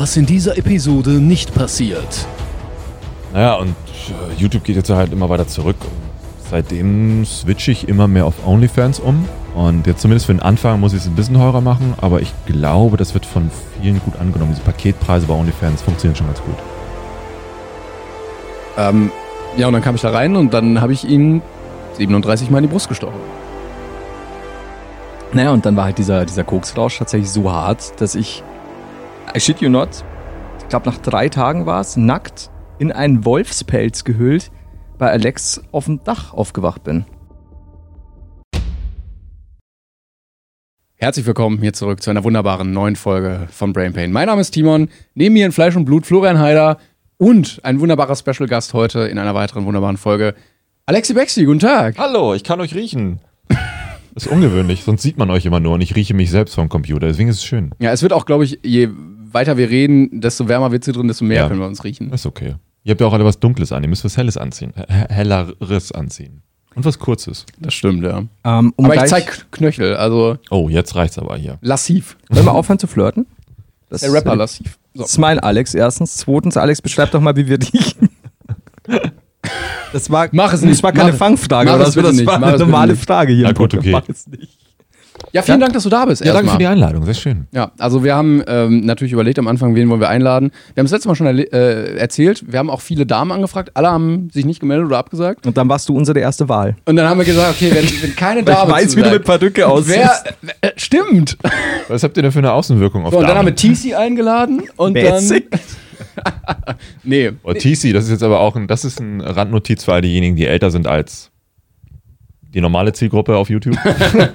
was in dieser Episode nicht passiert. Naja, und äh, YouTube geht jetzt halt immer weiter zurück. Seitdem switche ich immer mehr auf OnlyFans um. Und jetzt zumindest für den Anfang muss ich es ein bisschen teurer machen, aber ich glaube, das wird von vielen gut angenommen. Diese Paketpreise bei OnlyFans funktionieren schon ganz gut. Ähm, ja, und dann kam ich da rein und dann habe ich ihn 37 Mal in die Brust gestochen. Naja, und dann war halt dieser, dieser Koksrausch tatsächlich so hart, dass ich, I shit you not, ich glaube nach drei Tagen war es, nackt in einen Wolfspelz gehüllt, bei Alex auf dem Dach aufgewacht bin. Herzlich willkommen hier zurück zu einer wunderbaren neuen Folge von Brain Pain. Mein Name ist Timon, neben mir in Fleisch und Blut Florian Heider und ein wunderbarer Special Gast heute in einer weiteren wunderbaren Folge. Alexi Bexi, guten Tag. Hallo, ich kann euch riechen. Das ist ungewöhnlich, sonst sieht man euch immer nur und ich rieche mich selbst vom Computer, deswegen ist es schön. Ja, es wird auch, glaube ich, je weiter wir reden, desto wärmer wird sie drin, desto mehr Ja. können wir uns riechen. Ist okay. Ihr habt ja auch alle was Dunkles an, ihr müsst was Helles anziehen. Helleres anziehen. Und was Kurzes. Das stimmt, ja. Ähm, um Aber ich zeig Knöchel, also Oh, jetzt reicht's aber hier. lassiv. Wollen wir aufhören zu flirten? Das Der Rapper lassiv. So. Das ist mein Alex erstens. Zweitens, Alex, beschreib doch mal, wie wir riechen. Das war, Mach es nicht. Das war keine Mach- Fangfrage, mach oder es so. bitte Das nicht. war Mach eine normale nicht. Frage hier. Na im gut, okay. Mach es nicht. Ja, vielen Ja. Dank, dass du da bist. Ja, danke erstmal. für die Einladung, sehr schön. Ja, also wir haben ähm, natürlich überlegt am Anfang, wen wollen wir einladen. Wir haben es letztes Mal schon äh, erzählt. Wir haben auch viele Damen angefragt. Alle haben sich nicht gemeldet oder abgesagt. Und dann warst du unsere erste Wahl. Und dann haben wir gesagt, okay, wenn, wenn keine Ich Dame weiß, wie du mit Padücke aussiehst. Wer, äh, stimmt. Was habt ihr denn für eine Außenwirkung auf So, und dann haben wir Damen? TC eingeladen und Basic. dann. Nee. Oh, TC, das ist jetzt aber auch ein, das ist ein Randnotiz für all diejenigen, die älter sind als die normale Zielgruppe auf YouTube.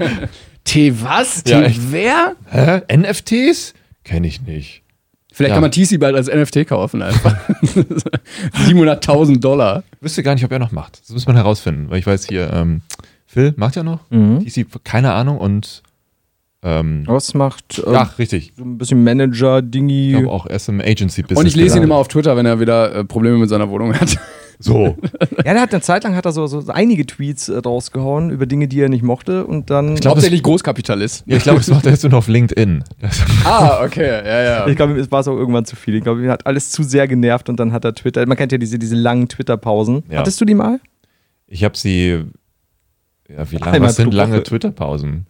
T was? T Ja, wer? Hä? NFTs? Kenne ich nicht. Vielleicht Ja. kann man TC bald als NFT kaufen einfach. 700.000 Dollar. Wüsste gar nicht, ob er noch macht. Das muss man herausfinden, weil ich weiß hier, ähm, Phil macht ja noch. Mhm. TC, keine Ahnung und ähm, Was macht äh, ach, richtig. so ein bisschen Manager-Dingi? Ich glaube auch SM Agency Business. Und ich lese ihn immer auf Twitter, wenn er wieder äh, Probleme mit seiner Wohnung hat. So. Ja, der hat eine Zeit lang hat er so, so einige Tweets äh, rausgehauen über Dinge, die er nicht mochte. Und dann. Ich glaub, Hauptsächlich Großkapitalist. Ja, ich glaube, das macht er jetzt nur noch auf LinkedIn. Ah, okay, ja, ja. Ich glaube, es war es auch irgendwann zu viel. Ich glaube, ihn hat alles zu sehr genervt und dann hat er Twitter. Man kennt ja diese, diese langen Twitter-Pausen. Ja. Hattest du die mal? ich habe sie. Ja, wie lange? Was sind lange. Twitter-Pausen?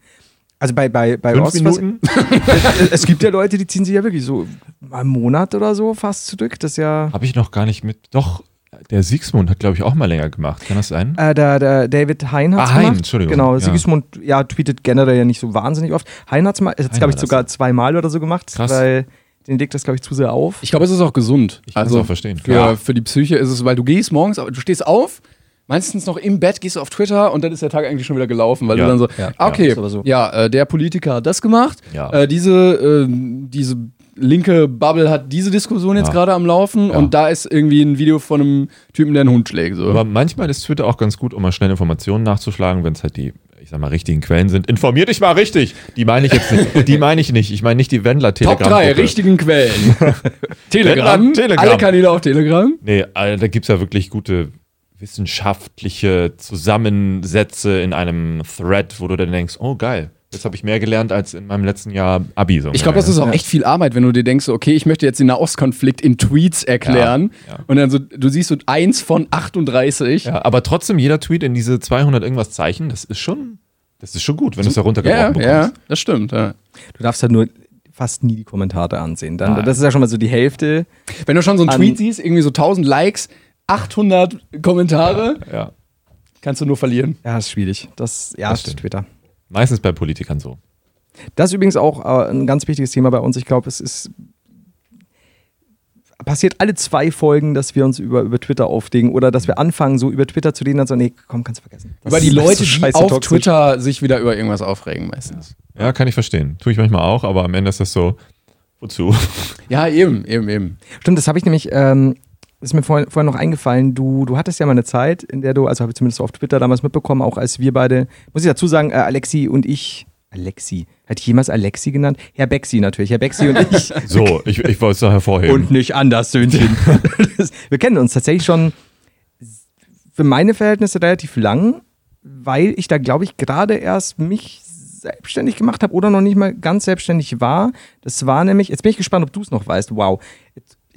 Also bei, bei, bei Fünf Ross, was- Minuten? es gibt ja Leute, die ziehen sich ja wirklich so einen Monat oder so fast zurück. Das ist ja. Habe ich noch gar nicht mit. Doch, der Siegsmund hat, glaube ich, auch mal länger gemacht. Kann das sein? Äh, der, der David Hein hat Ah, Hein, gemacht. Entschuldigung, Genau, ja. Sigismund ja, tweetet generell ja nicht so wahnsinnig oft. Hein hat es mal, es Hein glaube ich, sogar zweimal oder so gemacht, Krass. weil den legt das, glaube ich, zu sehr auf. Ich glaube, es ist auch gesund. Ich kann es also auch verstehen. Für, Ja. für die Psyche ist es, weil du gehst morgens, du stehst auf, meistens noch im Bett, gehst du auf Twitter und dann ist der Tag eigentlich schon wieder gelaufen, weil Ja. du dann so, Ja. ah, okay, aber so. ja, äh, der Politiker hat das gemacht, Ja. äh, diese, äh, diese linke Bubble hat diese Diskussion jetzt Ja. gerade am Laufen Ja. und da ist irgendwie ein Video von einem Typen, der einen Hund schlägt. So. Aber manchmal ist Twitter auch ganz gut, um mal schnell Informationen nachzuschlagen, wenn es halt die, ich sag mal, richtigen Quellen sind. Informier dich mal richtig! Die meine ich jetzt nicht. Die meine ich nicht. Ich meine nicht die Wendler Top Telegram. 3 richtigen Quellen. Telegram, Telegram. alle Kanäle auf Telegram. Nee, da gibt es ja wirklich gute wissenschaftliche Zusammensätze in einem Thread, wo du dann denkst, oh geil, jetzt habe ich mehr gelernt als in meinem letzten Jahr Abi. So Ich glaube, das ist auch Ja. echt viel Arbeit, wenn du dir denkst, okay, ich möchte jetzt den Nahostkonflikt in Tweets erklären. Ja, ja. Und dann so, du siehst so eins von 38. Ja, aber trotzdem jeder Tweet in diese 200 irgendwas Zeichen, das ist schon, das ist schon gut, wenn du es ja, heruntergebrochen ja, bekommst. das stimmt. Ja. Du darfst halt nur fast nie die Kommentare ansehen. Dann, das ist ja schon mal so die Hälfte. Wenn du schon so einen Tweet siehst, irgendwie so 1000 Likes, 800 Kommentare, Ja, kannst du nur verlieren. Ja, ist schwierig. Das, ja, Das ist stimmt. Twitter. Meistens bei Politikern so. Das ist übrigens auch äh, ein ganz wichtiges Thema bei uns. Ich glaube, es ist passiert alle zwei Folgen, dass wir uns über, über Twitter aufregen oder dass wir anfangen, so über Twitter zu reden und so, nee, komm, kannst du vergessen. Das Über die Leute, so die auf toxisch. Twitter sich wieder über irgendwas aufregen meistens. Ja, kann ich verstehen. Tue ich manchmal auch, aber am Ende ist das so, wozu? Ja, eben, eben, eben. Stimmt, das habe ich nämlich, ähm, ist mir vorhin, vorhin noch eingefallen, du, du hattest ja mal eine Zeit, in der du, also habe ich zumindest auf Twitter damals mitbekommen, auch als wir beide, muss ich dazu sagen, äh, Alexi und ich, Alexi, hatte ich jemals Alexi genannt? Herr Bexi natürlich, Herr Bexi und ich. So, ich, ich wollte es doch hervorheben. Und nicht anders, Söhnchen. Wir kennen uns tatsächlich schon für meine Verhältnisse relativ lang, weil ich da, glaube ich, gerade erst mich selbstständig gemacht habe oder noch nicht mal ganz selbstständig war. Das war nämlich, jetzt bin ich gespannt, ob du es noch weißt. Wow.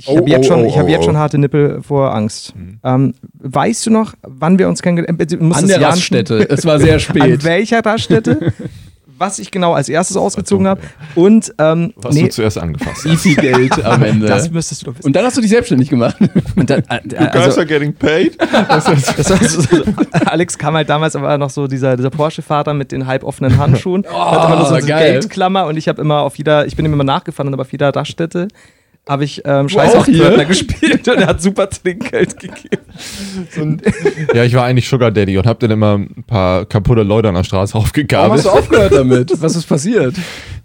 Ich Oh, habe jetzt, oh, schon, oh, ich hab oh, jetzt oh. schon harte Nippel vor Angst. Ähm, weißt du noch, wann wir uns kennengelernt haben? Musst An das der Raststätte. Es war sehr An spät. welcher Raststätte? was ich genau als erstes ausgezogen habe. Und ähm, Was nee, du zuerst angefasst hast. viel Geld am Ende. das müsstest du doch wissen. und dann hast du dich selbstständig gemacht. Und dann, äh, also, are getting paid. das war so, Alex kam halt damals aber noch so dieser, dieser Porsche-Fahrer mit den halboffenen Handschuhen. Oh, hat immer nur so eine geil. Geldklammer und ich habe immer auf jeder, ich bin ihm immer nachgefahren und aber auf jeder Raststätte habe ich ähm, auch Scheiß auf? Pförtner gespielt und er hat super Trinkgeld gegeben. Ja, ich war eigentlich Sugar Daddy und hab dann immer ein paar kaputte Leute an der Straße Warum aufgegabelt. hast du aufgehört damit? Was ist passiert?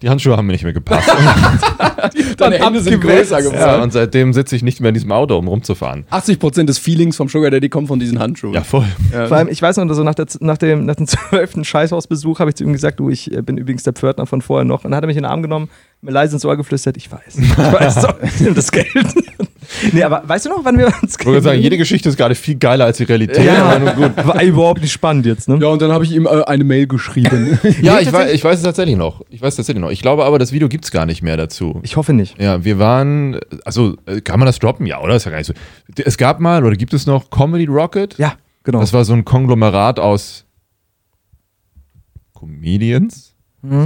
Die Handschuhe haben mir nicht mehr gepasst. Deine Hände sind größer ja, geworden. und seitdem sitze ich nicht mehr in diesem Auto, um rumzufahren. 80% des Feelings vom Sugar Daddy kommt von diesen Handschuhen. Ja, voll. Vor allem, ich weiß noch, so nach, der, nach, dem, nach dem zwölften Scheißhausbesuch habe ich zu ihm gesagt, du, ich äh, bin übrigens der Pförtner von vorher noch. Und dann hat er mich in den Arm genommen, mir leise ins Ohr geflüstert, ich weiß. Ich weiß doch, nimm das Geld. nee, aber weißt du noch, wann wir uns Ich würde sagen, jede Geschichte ist gerade viel geiler als die Realität. ja, gut. war überhaupt nicht spannend jetzt, ne? Ja, und dann habe ich ihm äh, eine Mail geschrieben. Ja, ich weiß, ich weiß es tatsächlich noch. Ich weiß es tatsächlich noch. Ich glaube aber, das Video gibt's gar nicht mehr dazu. Ich hoffe nicht. Ja, wir waren, also äh, kann man das droppen? Ja, oder? Ist ja gar nicht so. Es gab mal, oder gibt es noch Comedy Rocket? Ja, genau. Das war so ein Konglomerat aus Comedians?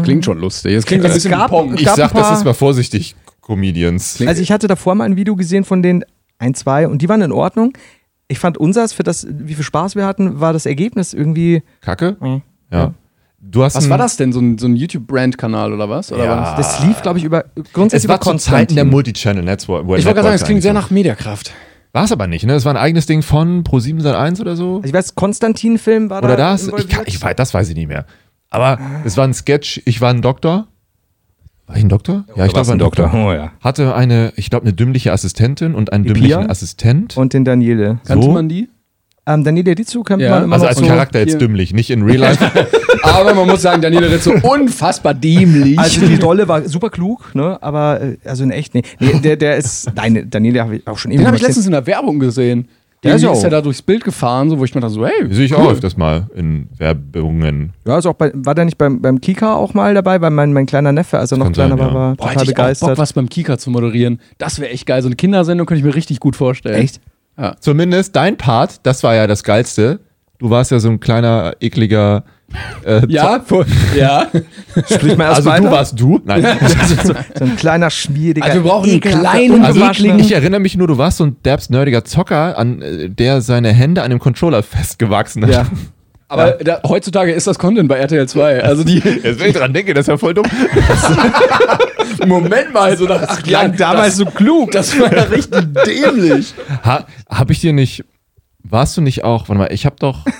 Klingt schon lustig. Es klingt so ein Es bisschen gab- Pong. Ich sag ein paar- das jetzt mal vorsichtig, Comedians. also ich hatte davor mal ein Video gesehen von den ein, zwei und die waren in Ordnung. Ich fand unseres, für das, wie viel Spaß wir hatten, war das Ergebnis irgendwie. Kacke? Mhm. Ja. Du hast Was ein- war das denn? So ein, so ein YouTube-Brand-Kanal oder was? Oder Ja. was? Das lief, glaube ich, über grundsätzlich Es war über zu Zeiten der Konstantin. Multichannel Network. Ich wollte gerade sagen, es klingt sehr nach Mediakraft. War es aber nicht, ne? Es war ein eigenes Ding von Pro7 Sat1 oder so. Also ich weiß, Konstantin-Film war Oder da das? Ich, kann, ich weiß, das weiß ich nicht mehr. Aber es war ein Sketch, ich war ein Doktor. War ich ein Doktor? Ja, ich glaube, ein Doktor. Oh ja. Hatte eine, ich glaube, eine dümmliche Assistentin und einen Die dümmlichen Pia? Assistent. Und den Daniele. Kannte So? man die? Ähm, Daniele Dizu kennt Ja, man immer also als so. Charakter jetzt dümmlich, nicht in Real Life. Aber man muss sagen, Daniele Ritz so unfassbar dämlich. Also die Rolle war super klug, ne? Aber äh, also in echt, nee. nee der, der ist. Nein, Daniele habe ich auch schon den habe ich letztens in der Werbung gesehen. Der ist ja ist ja auch- da durchs Bild gefahren, so, wo ich mir dachte so, hey, Sehe ich auch öfters mal in Werbungen. Ja, ist auch bei, war der nicht beim, beim Kika auch mal dabei? Weil mein, mein kleiner Neffe, als er noch kleiner sein, war, ja. war Boah, total hätte ich auch begeistert. Bock, was beim Kika zu moderieren. Das wäre echt geil. So eine Kindersendung könnte ich mir richtig gut vorstellen. Echt? Zumindest dein Part, das war ja das Geilste. Du warst ja so ein kleiner, ekliger. Äh, Ja, vor- ja. Sprich mal erst Also weiter. du warst du? Nein. so, so ein kleiner, schmieriger. Also wir brauchen einen kleinen, Also ungewaschener- ich erinnere mich nur, du warst so ein derbs nerdiger Zocker, an äh, der seine Hände an dem Controller festgewachsen hat. Ja. Aber da, heutzutage ist das Content bei RTL 2. Also die, Jetzt wenn ich dran denke, das ist ja voll dumm. Moment mal, so nach acht Jahren. damals so klug. Das war ja richtig dämlich. Ha, hab ich dir nicht. Warst du nicht auch. Warte mal, ich hab doch.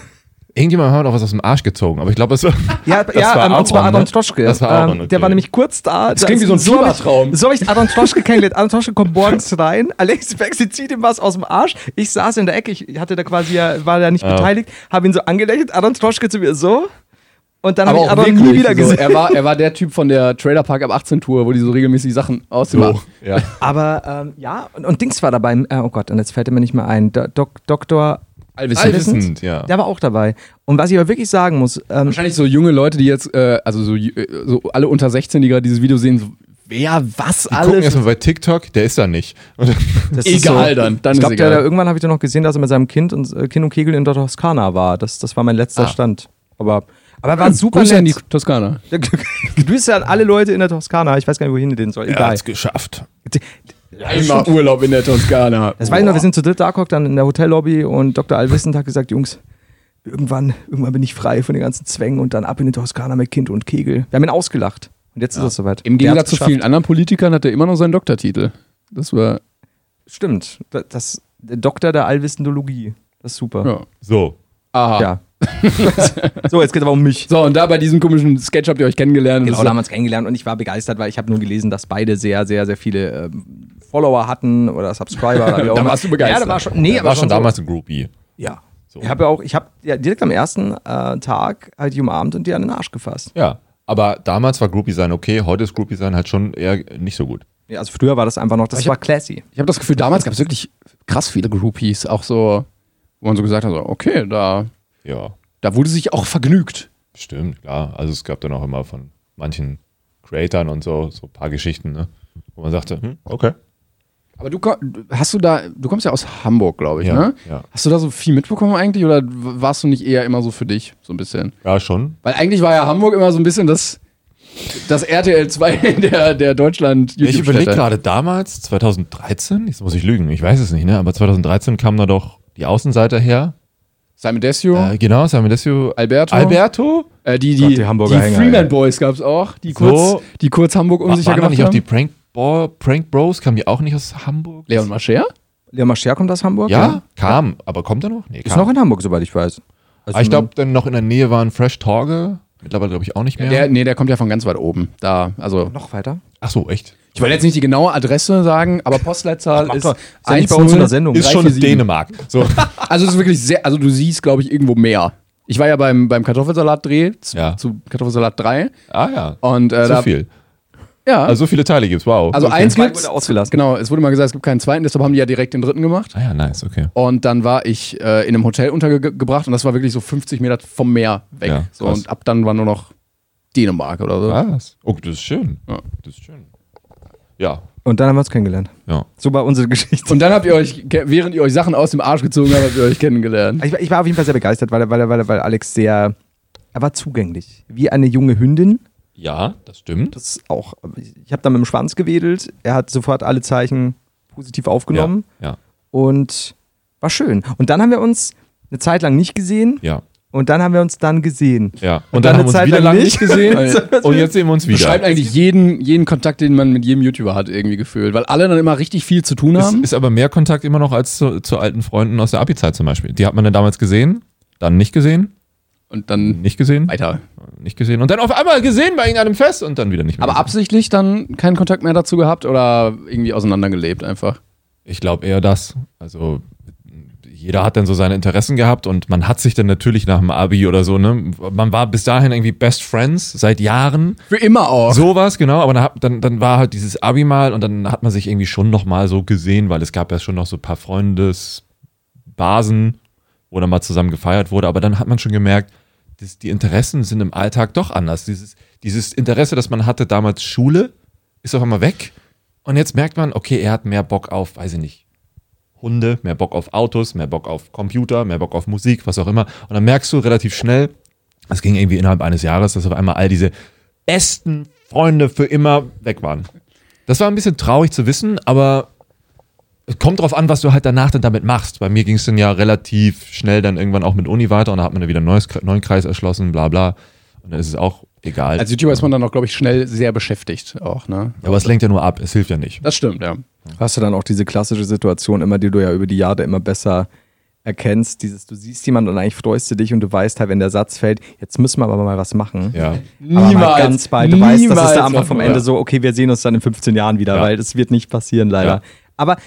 Irgendjemand hat auch was aus dem Arsch gezogen, aber ich glaube, es war. Ja, Das ja war ähm, Aaron, und zwar Aaron ne? Troschke. Das war Aaron, ähm, okay. Der war nämlich kurz da. Das klingt wie so ein hab ich- Fiebertraum. So habe ich Aaron Troschke kennengelernt. Aaron Troschke kommt morgens rein. Alex Baxi zieht ihm was aus dem Arsch. Ich saß in der Ecke. Ich hatte da quasi ja, war da nicht Ja. beteiligt. Habe ihn so angelächelt. Aaron Troschke zu mir so. Und dann habe Aber ich wirklich nie wieder so. gesehen. Er war, er war der Typ von der Trailer Park ab 18 Tour, wo die so regelmäßig Sachen aus dem So. Ja. Aber ähm, ja, und, und Dings war dabei. Äh, oh Gott, und jetzt fällt er mir nicht mehr ein. Do, Dok, Doktor Allwissend. Allwissend, ja. Der war auch dabei. Und was ich aber wirklich sagen muss, ähm, Wahrscheinlich so junge Leute, die jetzt, äh, also so, äh, so alle unter 16, die gerade dieses Video sehen, so, wer, was Die gucken alles. erstmal bei TikTok, der ist da nicht. Und das ist Egal dann, dann ich glaube, irgendwann habe ich da noch gesehen, dass er mit seinem Kind und äh, Kind und Kegel in der Toskana war. Das, das war mein letzter Ah. Stand. Aber, aber er war super Grüße an die nett. Toskana. Grüße an alle Leute in der Toskana. Ich weiß gar nicht, wohin den soll. er Egal. hat's geschafft. Einmal Urlaub in der Toskana. Das weiß ich noch, wir sind zu dritt da gehockt, dann in der Hotellobby und Dr. Allwissend hat gesagt, Jungs, irgendwann, irgendwann bin ich frei von den ganzen Zwängen und dann ab in die Toskana mit Kind und Kegel. Wir haben ihn ausgelacht. Und jetzt ist es soweit. Im Gegensatz zu vielen anderen Politikern hat er immer noch seinen Doktortitel. Das war, Stimmt. Das, das, der Doktor der Allwissendologie. Das ist super. ja. So. Aha. Ja. so, jetzt geht aber um mich. So, und da bei diesem komischen Sketch habt ihr euch kennengelernt. Genau, da haben wir uns kennengelernt und ich war begeistert, weil ich habe nur gelesen, dass beide sehr, sehr, sehr viele ähm, Follower hatten oder Subscriber. Oder Da warst du begeistert. Ja, da war schon, nee, aber war schon so- damals ein Groupie. Ja. So. Ich habe ja auch, ich habe ja direkt am ersten äh, Tag halt die umarmt und die an den Arsch gefasst. Ja. Aber damals war Groupie sein okay, heute ist Groupie sein halt schon eher nicht so gut. Ja, also früher war das einfach noch, das Ich war hab- classy. Ich habe das Gefühl, damals gab es wirklich krass viele Groupies. Auch so, wo man so gesagt hat, so, okay, da, Ja. da wurde sich auch vergnügt. Stimmt, klar. Also es gab dann auch immer von manchen Creatern und so, so ein paar Geschichten, ne? wo man sagte, hm, okay. Aber du hast du da, du kommst ja aus Hamburg, glaube ich, Ja, ne? ja. Hast du da so viel mitbekommen eigentlich oder warst du nicht eher immer so für dich, so ein bisschen? Ja, schon. Weil eigentlich war ja Hamburg immer so ein bisschen das, das RTL 2 der, der Deutschland Ich überlege gerade damals, 2013, jetzt muss ich lügen, ich weiß es nicht, ne? aber 2013 kamen da doch die Außenseiter her. Simon Desio, Äh, genau, Samuel Desio. Alberto. Alberto? Äh, die, Gott, die, die Hamburger Hänger, Freeman ey. Boys gab es auch, die So. kurz, die kurz Hamburg War, unsicher waren da gemacht nicht auch die Prank, Bo Prank Bros? Kamen die auch nicht aus Hamburg? Leon Mascher? Leon Mascher kommt aus Hamburg? Ja, kam. Aber kommt er noch? Nee, Ist noch in Hamburg, soweit ich weiß. Also Ah, ich glaube, dann noch in der Nähe waren Fresh Torge. Mittlerweile glaube ich auch nicht mehr. Der, nee, der kommt ja von ganz weit oben. Da, also. noch weiter. Ach so, echt? Ich wollte jetzt nicht die genaue Adresse sagen, aber Postleitzahl ist. Ist nicht bei uns in der Sendung. Ist schon 347. Dänemark. So. Also es ist wirklich sehr, also du siehst, glaube ich, irgendwo mehr. Ich war ja beim, beim Kartoffelsalat-Dreh zu, Ja. zu Kartoffelsalat 3 ah ja. und äh, So da, viel. Ja, also, Also so viele Teile gibt's. Wow. eins Zwei gibt's, wurde ausgelassen. genau, es wurde mal gesagt, es gibt keinen zweiten, deshalb haben die ja direkt den dritten gemacht. ah ja, nice, okay. Und dann war ich äh, in einem Hotel untergebracht und das war wirklich so 50 Meter vom Meer weg. Ja, so, und ab dann war nur noch Dänemark oder so. Was? Oh, das ist schön. Ja. Das ist schön. Ja, Und dann haben wir uns kennengelernt. ja. So war unsere Geschichte. Und dann habt ihr euch, während ihr euch Sachen aus dem Arsch gezogen habt, habt ihr euch kennengelernt. Ich, war- ich war auf jeden Fall sehr begeistert, weil, er- weil, weil, weil Alex sehr. Er war zugänglich. Wie eine junge Hündin. Ja, das stimmt. Das ist auch. Ich habe da mit dem Schwanz gewedelt. Er hat sofort alle Zeichen positiv aufgenommen. Ja, Und war schön. Und dann haben wir uns eine Zeit lang nicht gesehen. ja, Und dann haben wir uns dann gesehen. ja. Und dann haben eine wir uns Zeit wieder lang nicht. nicht gesehen. und jetzt sehen wir uns wieder. Beschreibt eigentlich jeden, jeden Kontakt, den man mit jedem YouTuber hat, irgendwie gefühlt. Weil alle dann immer richtig viel zu tun Ist, haben. ist aber mehr Kontakt immer noch als zu, zu alten Freunden aus der Abi-Zeit zum Beispiel. Die hat man dann damals gesehen, dann nicht gesehen, Und dann nicht gesehen, weiter. nicht gesehen und dann auf einmal gesehen bei irgendeinem Fest und dann wieder nicht mehr. Aber gesehen. absichtlich dann keinen Kontakt mehr dazu gehabt oder irgendwie auseinandergelebt einfach. Ich glaube eher das. Also jeder hat dann so seine Interessen gehabt und man hat sich dann natürlich nach dem Abi oder so, ne? Man war bis dahin irgendwie Best Friends seit Jahren. Für immer auch. Sowas, genau, aber dann, dann, dann war halt dieses Abi mal und dann hat man sich irgendwie schon nochmal so gesehen, weil es gab ja schon noch so ein paar Freundesbasen, wo dann mal zusammen gefeiert wurde, aber dann hat man schon gemerkt, dass die Interessen sind im Alltag doch anders. Dieses, dieses Interesse, das man hatte damals Schule, ist auf einmal weg und jetzt merkt man, okay, er hat mehr Bock auf, weiß ich nicht, Hunde, mehr Bock auf Autos, mehr Bock auf Computer, mehr Bock auf Musik, was auch immer. Und dann merkst du relativ schnell, es ging irgendwie innerhalb eines Jahres, dass auf einmal all diese besten Freunde für immer weg waren. Das war ein bisschen traurig zu wissen, aber es kommt drauf an, was du halt danach dann damit machst. Bei mir ging es dann ja relativ schnell dann irgendwann auch mit Uni weiter und dann hat man dann wieder einen neues, neuen Kreis erschlossen, bla bla. Und dann ist es auch egal. Als YouTuber ist man dann auch, glaube ich, schnell sehr beschäftigt auch, ne? aber es lenkt ja nur ab, es hilft ja nicht. Das stimmt, ja. Hast du dann auch diese klassische Situation immer, die du ja über die Jahre immer besser erkennst, dieses, du siehst jemanden und eigentlich freust du dich und du weißt halt, wenn der Satz fällt, jetzt müssen wir aber mal was machen. Ja. Aber mal ganz bald. Du weißt, das ist niemals der Anfang vom Ende ja. so, okay, wir sehen uns dann in 15 Jahren wieder, Ja. weil das wird nicht passieren, leider. Ja. Aber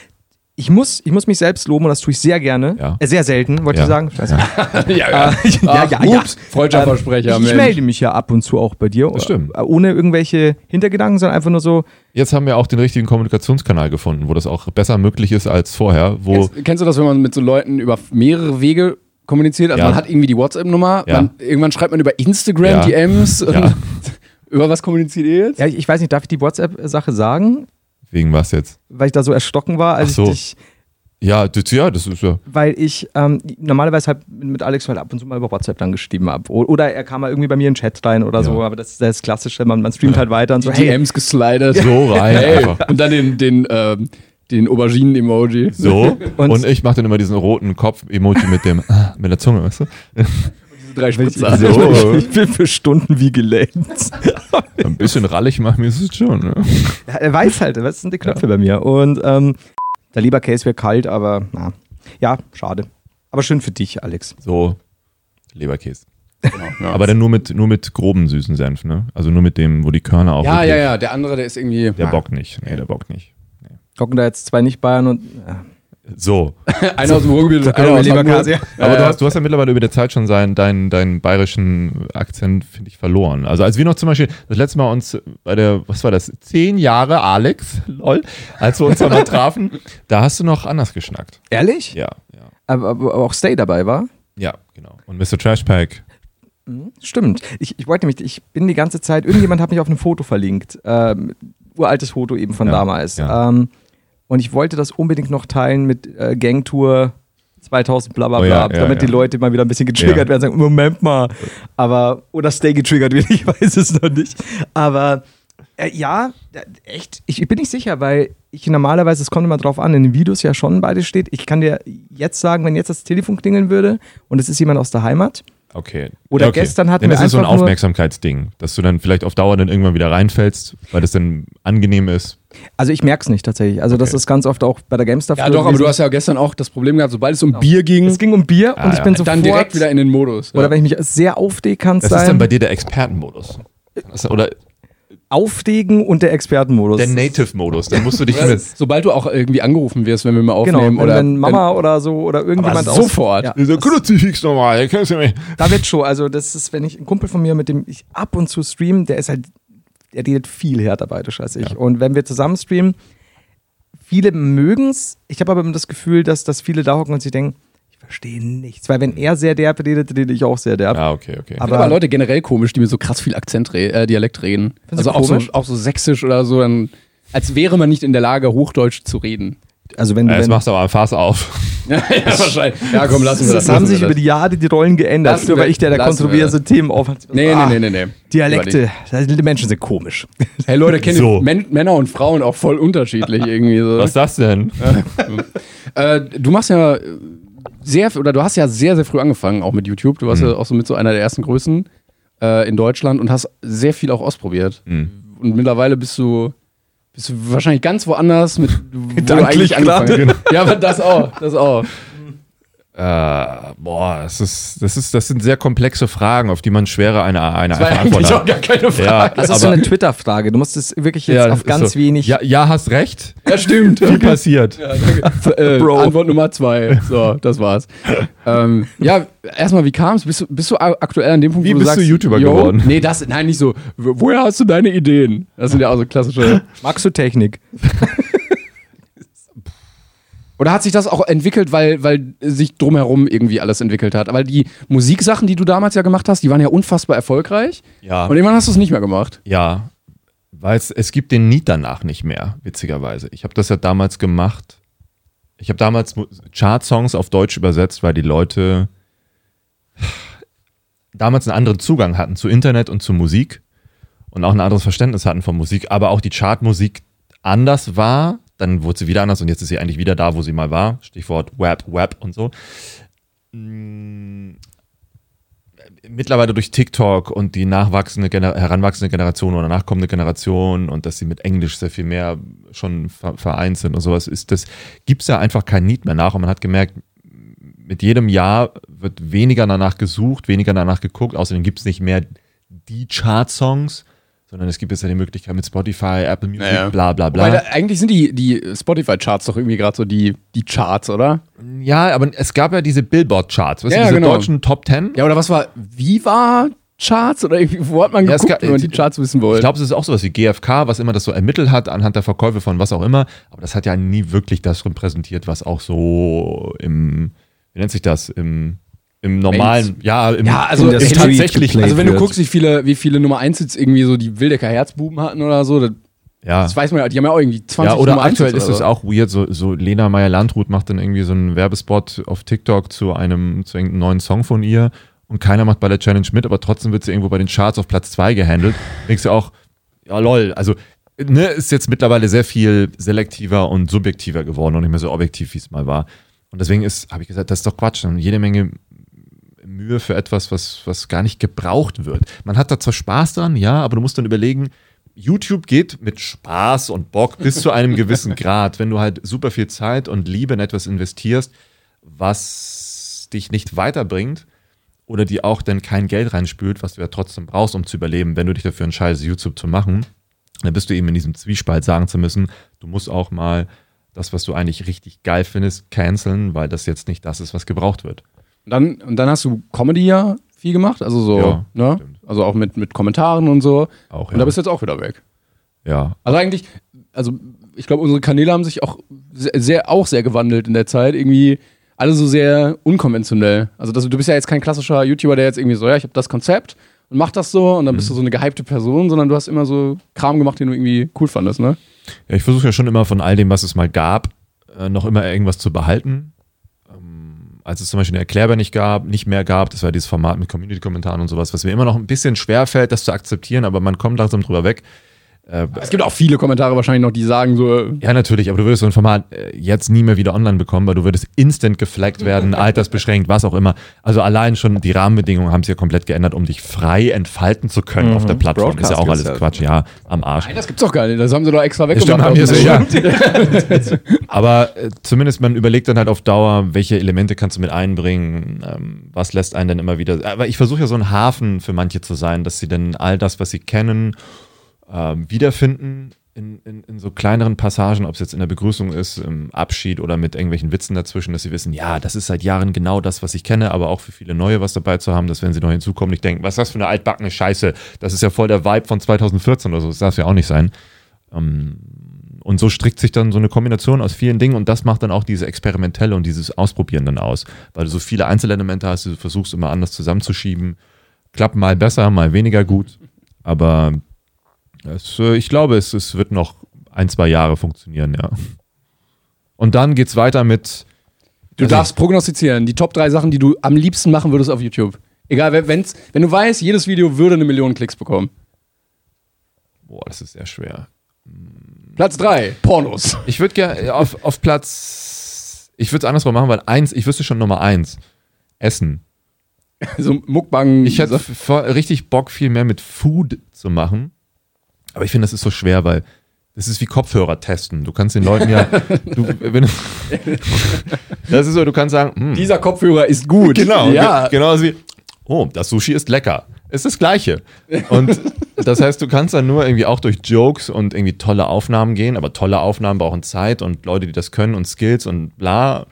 ich muss, ich muss mich selbst loben und das tue ich sehr gerne. Ja. Äh, sehr selten, wollte Ja. ich sagen. Scheiße. ja, ja. ja, ja, ja. Ups, Freundschaftsversprecher, ich, ich Mensch. melde mich ja ab und zu auch bei dir. Das stimmt. Äh, Ohne irgendwelche Hintergedanken, sondern einfach nur so, Jetzt haben wir auch den richtigen Kommunikationskanal gefunden, wo das auch besser möglich ist als vorher, wo Kennst, kennst du das, wenn man mit so Leuten über mehrere Wege kommuniziert? Also Ja. man hat irgendwie die WhatsApp-Nummer, irgendwann schreibt man über Instagram Ja. DMs. Über was kommuniziert ihr jetzt? ja, ich, ich weiß nicht, darf ich die WhatsApp-Sache sagen? Wegen was jetzt? Weil ich da so erstocken war, als Ach so. ich dich Ja, das, ja, das ist ja. weil ich ähm, normalerweise halt mit Alex halt ab und zu mal über WhatsApp dann geschrieben habe. Oder er kam mal irgendwie bei mir in den Chat rein oder so, Ja. aber das ist das Klassische, man, man streamt halt weiter und so, Die hey, DMs geslidet. So rein Hey. einfach. Und dann den, den, ähm, den Auberginen-Emoji. So. Und- Und, ich mache dann immer diesen roten Kopf-Emoji mit dem, ah, mit der Zunge, weißt du? Drei ich, Spitzer. So. ich bin für Stunden wie gelähmt. Ein bisschen rallig machen mir ist es schon. Ne? Ja, er weiß halt, das sind die Knöpfe bei mir. Und ähm, der lieber Case wäre kalt, aber na, ja, schade. Aber schön für dich, Alex. So, Leberkäse. Ja. Aber dann nur mit, nur mit groben süßen Senf, ne? Also nur mit dem, wo die Körner auch. ja, ja, ja. Der andere, der ist irgendwie. Der Ah. bockt nicht. Nee, der bockt nicht. Gucken da jetzt zwei nicht Bayern und. Ja. So. Einer aus dem Ruhrgebiet und einer aus Hamburg. Kasi. Aber du, hast, du hast ja mittlerweile über der Zeit schon seinen, deinen, deinen bayerischen Akzent, finde ich, verloren. Also als wir noch zum Beispiel das letzte Mal uns bei der, was war das, zehn Jahre Alex, lol, als wir uns da mal trafen, da hast du noch anders geschnackt. Ehrlich? Ja, ja. Aber, aber auch Stay dabei war? Ja, genau. Und Mr. Trashpack. Stimmt. Ich, ich wollte nämlich, ich bin die ganze Zeit, irgendjemand hat mich auf ein Foto verlinkt. Ähm, uraltes Foto eben von Ja, damals. ja. Ähm, und ich wollte das unbedingt noch teilen mit äh, Gangtour 2000, bla bla Oh bla, ja, ja, damit ja. die Leute mal wieder ein bisschen getriggert werden und sagen, Moment mal. Aber, oder Stay getriggert wird, ich weiß es noch nicht. Aber äh, ja, äh, echt, ich, ich bin nicht sicher, weil ich normalerweise, es kommt immer drauf an, in den Videos ja schon beides steht. Ich kann dir jetzt sagen, wenn jetzt das Telefon klingeln würde und es ist jemand aus der Heimat, Okay. Oder okay. gestern hatten Dann wir ist es so ein einfach Aufmerksamkeitsding, dass du dann vielleicht auf Dauer dann irgendwann wieder reinfällst, weil das dann angenehm ist. Also ich merke es nicht tatsächlich. Also das Okay. ist ganz oft auch bei der GameStar. Ja, doch, aber du hast ja gestern auch das Problem gehabt, sobald es um Bier ging, Es ging um Bier Ah, und ich ja. bin sofort dann direkt wieder in den Modus. oder ja. wenn ich mich sehr aufrege, kann es Das ist dann sein. bei dir der Expertenmodus. Das- Oder Aufregen und der Expertenmodus. der Native-Modus. Dann musst du dich Ja, mit. Sobald du auch irgendwie angerufen wirst, wenn wir mal genau, aufnehmen wenn, oder wenn Mama oder so oder irgendjemand Aber sofort. Ja, Dieser Kruzifix nochmal, kennst du mich? da wird schon. Also das ist, wenn ich ein Kumpel von mir, mit dem ich ab und zu stream, der ist halt, der redet viel härter bayerisch als ich. Und wenn wir zusammen streamen, viele mögen es. Ich habe aber immer das Gefühl, dass, dass viele da hocken und sich denken, verstehe nichts. Weil wenn er sehr derb redet, rede ich auch sehr derb. Ah, okay, okay. aber, aber Leute generell komisch, die mit so krass viel Akzent re äh, Dialekt reden. Findest Also auch so, auch so sächsisch oder so, dann, als wäre man nicht in der Lage, Hochdeutsch zu reden. Also wenn, Ja, jetzt wenn machst du aber ein Fass auf. ja, wahrscheinlich. Ja, komm, lassen wir das. das haben sich über die Jahre die Rollen geändert. Lassen Nur wir- weil ich der, der kontroverse Themen auf Nee, Ah, nee, nee, nee, nee. Dialekte. Die Menschen sind komisch. Hey Leute, kennt So. Männer und Frauen auch voll unterschiedlich irgendwie so. Was ist das denn? Äh, du machst ja sehr, oder du hast ja sehr, sehr früh angefangen, auch mit YouTube. Du warst ja auch so mit so einer der ersten Größen äh, in Deutschland und hast sehr viel auch ausprobiert. Mhm. Und mittlerweile bist du, bist du wahrscheinlich ganz woanders mit, wo du eigentlich angefangen hast. Ja, aber das auch, das auch. Äh, boah, das ist, das ist, das sind sehr komplexe Fragen, auf die man schwerer eine, eine Das war einfache eigentlich auch hat. gar keine Frage. Ja, Das ist so eine Twitter-Frage. Du musst es wirklich jetzt Ja, auf ganz so. wenig. Ja, ja, hast recht. Ja, stimmt. Viel passiert. Ja, danke. äh, Bro. Antwort Nummer zwei. So, das war's. ähm, ja, erstmal, wie kam's? Bist du, bist du a- aktuell an dem Punkt, Wie wo du bist sagst, du YouTuber yo, geworden? Nee, das, nein, nicht so. Wo- Woher hast du deine Ideen? Das sind ja auch so klassische. Magst du Technik? Oder hat sich das auch entwickelt, weil, weil sich drumherum irgendwie alles entwickelt hat? Weil die Musiksachen, die du damals ja gemacht hast, die waren ja unfassbar erfolgreich. Ja. Und irgendwann hast du es nicht mehr gemacht. Ja, weil es, es gibt den Need danach nicht mehr, witzigerweise. Ich habe das ja damals gemacht. Ich habe damals Chart-Songs auf Deutsch übersetzt, weil die Leute damals einen anderen Zugang hatten zu Internet und zu Musik und auch ein anderes Verständnis hatten von Musik, aber auch die Chartmusik anders war. Dann wurde sie wieder anders und jetzt ist sie eigentlich wieder da, wo sie mal war. Stichwort Web, Web und so. Mm, mittlerweile durch TikTok und die nachwachsende, heranwachsende Generation oder nachkommende Generation und dass sie mit Englisch sehr viel mehr schon ver vereint sind und sowas, ist das, gibt es ja einfach kein Need mehr nach und man hat gemerkt, mit jedem Jahr wird weniger danach gesucht, weniger danach geguckt, außerdem gibt es nicht mehr die Chart-Songs, sondern es gibt jetzt ja die Möglichkeit mit Spotify, Apple Music, Ja, ja. bla bla Weil da, bla. eigentlich sind die, die Spotify-Charts doch irgendwie gerade so die, die Charts, oder? Ja, aber es gab ja diese Billboard-Charts, weißt Ja, du, diese genau. deutschen Top Ten. Ja, oder was war Viva Charts? Oder irgendwie, wo hat man Ja, geguckt, gab- wenn man die Charts wissen wollte? Ich glaube, es ist auch sowas wie GfK, was immer das so ermittelt hat anhand der Verkäufe von was auch immer. Aber das hat ja nie wirklich das repräsentiert, was auch so im, wie nennt sich das, im, im normalen, ja, im, Ja, also Street tatsächlich. Also wenn du wird. guckst, wie viele, wie viele Nummer 1 jetzt irgendwie so die Wildecker Herzbuben hatten oder so, das, Ja. das weiß man ja, die haben ja auch irgendwie 20 Ja, oder Nummer 1 aktuell ist es auch weird, so, so Lena Meyer-Landrut macht dann irgendwie so einen Werbespot auf TikTok zu einem, zu irgendeinem neuen Song von ihr und keiner macht bei der Challenge mit, aber trotzdem wird sie irgendwo bei den Charts auf Platz 2 gehandelt. Denkst du auch, ja lol, also ne, ist jetzt mittlerweile sehr viel selektiver und subjektiver geworden und nicht mehr so objektiv, wie es mal war. Und deswegen ist, habe ich gesagt, das ist doch Quatsch. Und jede Menge Mühe für etwas, was, was gar nicht gebraucht wird. Man hat da zwar Spaß dran, ja, aber du musst dann überlegen, YouTube geht mit Spaß und Bock bis zu einem gewissen Grad. Wenn du halt super viel Zeit und Liebe in etwas investierst, was dich nicht weiterbringt oder die auch dann kein Geld reinspült, was du ja trotzdem brauchst, um zu überleben, wenn du dich dafür entscheidest, YouTube zu machen, dann bist du eben in diesem Zwiespalt sagen zu müssen, du musst auch mal das, was du eigentlich richtig geil findest, canceln, weil das jetzt nicht das ist, was gebraucht wird. Und dann, und dann hast du Comedy ja viel gemacht, also so, Ja, ne? stimmt. Also auch mit, mit Kommentaren und so. Auch, Und da bist du jetzt auch wieder weg. ja. Also eigentlich, also ich glaube, unsere Kanäle haben sich auch sehr, sehr, auch sehr gewandelt in der Zeit. Irgendwie alle so sehr unkonventionell. Also das, du bist ja jetzt kein klassischer YouTuber, der jetzt irgendwie so, ja, ich habe das Konzept und mach das so und dann bist du so eine gehypte Person, sondern du hast immer so Kram gemacht, den du irgendwie cool fandest, ne? Ja, ich versuche ja schon immer von all dem, was es mal gab, äh, noch immer irgendwas zu behalten. Als es zum Beispiel eine Erklärbar nicht gab, nicht mehr gab, das war dieses Format mit Community-Kommentaren und sowas, was mir immer noch ein bisschen schwer fällt, das zu akzeptieren, aber man kommt langsam drüber weg. Äh, Es gibt auch viele Kommentare wahrscheinlich noch, die sagen so, ja, natürlich, aber du würdest so ein Format äh, jetzt nie mehr wieder online bekommen, weil du würdest instant geflaggt werden, altersbeschränkt, was auch immer. Also allein schon die Rahmenbedingungen haben sich ja komplett geändert, um dich frei entfalten zu können auf der Plattform. Ist ja auch alles Broadcast Quatsch, ja, am Arsch. nein, das gibt's doch gar nicht. Das haben sie doch extra Stimmt, weggemacht. haben wir so, ja. Aber äh, zumindest man überlegt dann halt auf Dauer, welche Elemente kannst du mit einbringen, ähm, was lässt einen dann immer wieder. Aber ich versuche ja so ein Hafen für manche zu sein, dass sie dann all das, was sie kennen, ähm, wiederfinden in, in, in so kleineren Passagen, ob es jetzt in der Begrüßung ist, im Abschied oder mit irgendwelchen Witzen dazwischen, dass sie wissen, ja, das ist seit Jahren genau das, was ich kenne, aber auch für viele neue was dabei zu haben, dass wenn sie neu hinzukommen, nicht denken, was ist das für eine altbackene Scheiße, das ist ja voll der Vibe von 2014 oder so, das darf ja auch nicht sein. Ähm, und so strickt sich dann so eine Kombination aus vielen Dingen und das macht dann auch diese Experimentelle und dieses Ausprobieren dann aus, weil du so viele Einzelelemente hast, du versuchst immer anders zusammenzuschieben, klappt mal besser, mal weniger gut, aber es, äh, ich glaube, es, es wird noch ein, zwei Jahre funktionieren, ja. Und dann geht's weiter mit. Du Also- darfst prognostizieren, die Top 3 Sachen, die du am liebsten machen würdest auf YouTube. Egal, wenn- wenn's, wenn du weißt, jedes Video würde eine Million Klicks bekommen. Boah, das ist sehr schwer. Platz 3, Pornos. Ich würde gerne auf, auf Platz. Ich würde es andersrum machen, weil eins, ich wüsste schon Nummer eins. Essen. So Muckbang. Ich hätte richtig Bock, viel mehr mit Food zu machen. Aber ich finde, das ist so schwer, weil das ist wie Kopfhörer testen. Du kannst den Leuten ja. du, wenn, das ist so, du kannst sagen, hm, Dieser Kopfhörer ist gut. Genau, Ja. ge- genauso wie, oh, das Sushi ist lecker. Ist das Gleiche. Und das heißt, du kannst dann nur irgendwie auch durch Jokes und irgendwie tolle Aufnahmen gehen, aber tolle Aufnahmen brauchen Zeit und Leute, die das können und Skills und bla.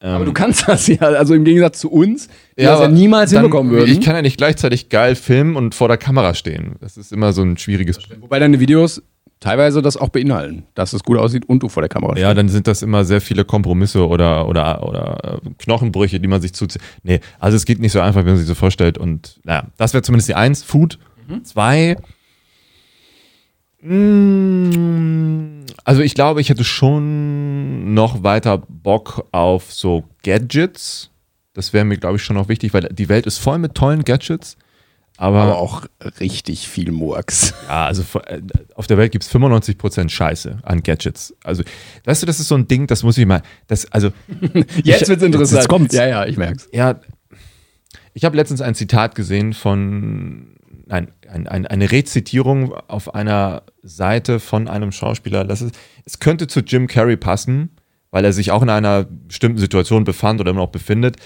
Aber du kannst das ja, also im Gegensatz zu uns, die das ja niemals dann- hinbekommen würden. Ich kann ja nicht gleichzeitig geil filmen und vor der Kamera stehen. Das ist immer so ein schwieriges. Wobei deine Videos teilweise das auch beinhalten, dass es gut aussieht und du vor der Kamera Ja, dann sind das immer sehr viele Kompromisse oder, oder, oder äh, Knochenbrüche, die man sich zuzieht. Nee, also es geht nicht so einfach, wie man sich so vorstellt. Und naja, das wäre zumindest die Eins. Food. Zwei. Mm, Also ich glaube, ich hätte schon noch weiter Bock auf so Gadgets. Das wäre mir, glaube ich, schon noch wichtig, weil die Welt ist voll mit tollen Gadgets. Aber, aber auch richtig viel Murks. ja, also äh, auf der Welt gibt es 95% Scheiße an Gadgets. Also, weißt du, das ist so ein Ding, das muss ich mal. Das, also, Jetzt wird's interessant. jetzt kommt's. Ja, ja, ich merk's. ja, ich habe letztens ein Zitat gesehen von, nein, ein, ein, eine Rezitierung auf einer Seite von einem Schauspieler. Das ist, es könnte zu Jim Carrey passen, weil er sich auch in einer bestimmten Situation befand oder immer noch befindet,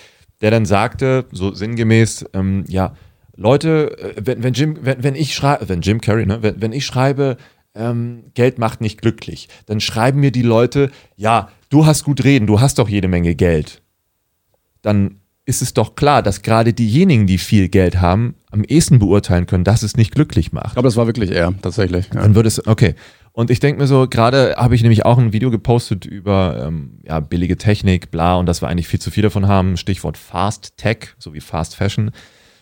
der dann sagte, so sinngemäß, ähm, ja, Leute, äh, wenn, wenn Jim, wenn, wenn ich schreibe, wenn Jim Carrey, ne, wenn, wenn ich schreibe, ähm, Geld macht nicht glücklich, dann schreiben mir die Leute, ja, du hast gut reden, du hast doch jede Menge Geld dann ist es doch klar, dass gerade diejenigen, die viel Geld haben, am ehesten beurteilen können, dass es nicht glücklich Ich macht. glaube, das war wirklich er, tatsächlich. Ja. Dann würde es, okay. Und ich denke mir so, gerade habe ich nämlich auch ein Video gepostet über ähm, ja, billige Technik, bla, und dass wir eigentlich viel zu viel davon haben. Stichwort Fast Tech, so wie Fast Fashion.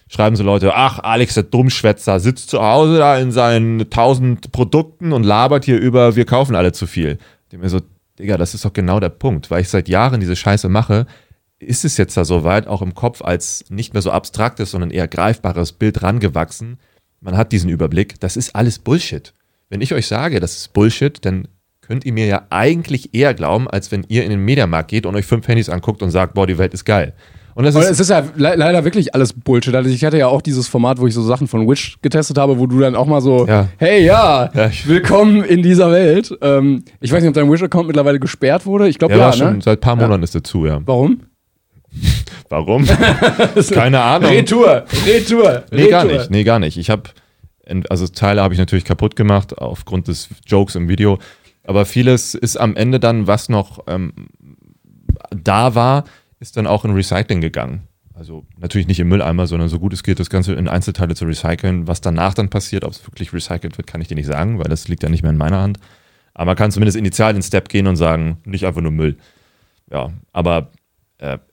Schreiben so Leute, ach, Alex, der Dummschwätzer, sitzt zu Hause da in seinen tausend Produkten und labert hier über, wir kaufen alle zu viel. Ich denke mir so, Digga, das ist doch genau der Punkt, weil ich seit Jahren diese Scheiße mache, ist es jetzt da so weit, auch im Kopf als nicht mehr so abstraktes, sondern eher greifbares Bild rangewachsen. Man hat diesen Überblick. Das ist alles Bullshit. Wenn ich euch sage, das ist Bullshit, dann könnt ihr mir ja eigentlich eher glauben, als wenn ihr in den Mediamarkt geht und euch fünf Handys anguckt und sagt, boah, die Welt ist geil. Und das ist, es ist ja le leider wirklich alles Bullshit. Also ich hatte ja auch dieses Format, wo ich so Sachen von Wish getestet habe, wo du dann auch mal so, Ja. hey ja, Ja, ich- willkommen in dieser Welt. Ähm, ich weiß nicht, ob dein Wish-Account mittlerweile gesperrt wurde. Ich glaube der ja, war schon ne? seit ein paar Monaten ist er zu, ja. Warum? Warum? Keine Ahnung. Retour, Retour, Nee, gar nicht. Nee, gar nicht. Ich habe, also Teile habe ich natürlich kaputt gemacht aufgrund des Jokes im Video. Aber vieles ist am Ende dann, was noch ähm, da war, ist dann auch in Recycling gegangen. Also natürlich nicht im Mülleimer, sondern so gut es geht, das Ganze in Einzelteile zu recyceln. Was danach dann passiert, ob es wirklich recycelt wird, kann ich dir nicht sagen, weil das liegt ja nicht mehr in meiner Hand. Aber man kann zumindest initial den Step gehen und sagen, nicht einfach nur Müll. Ja, aber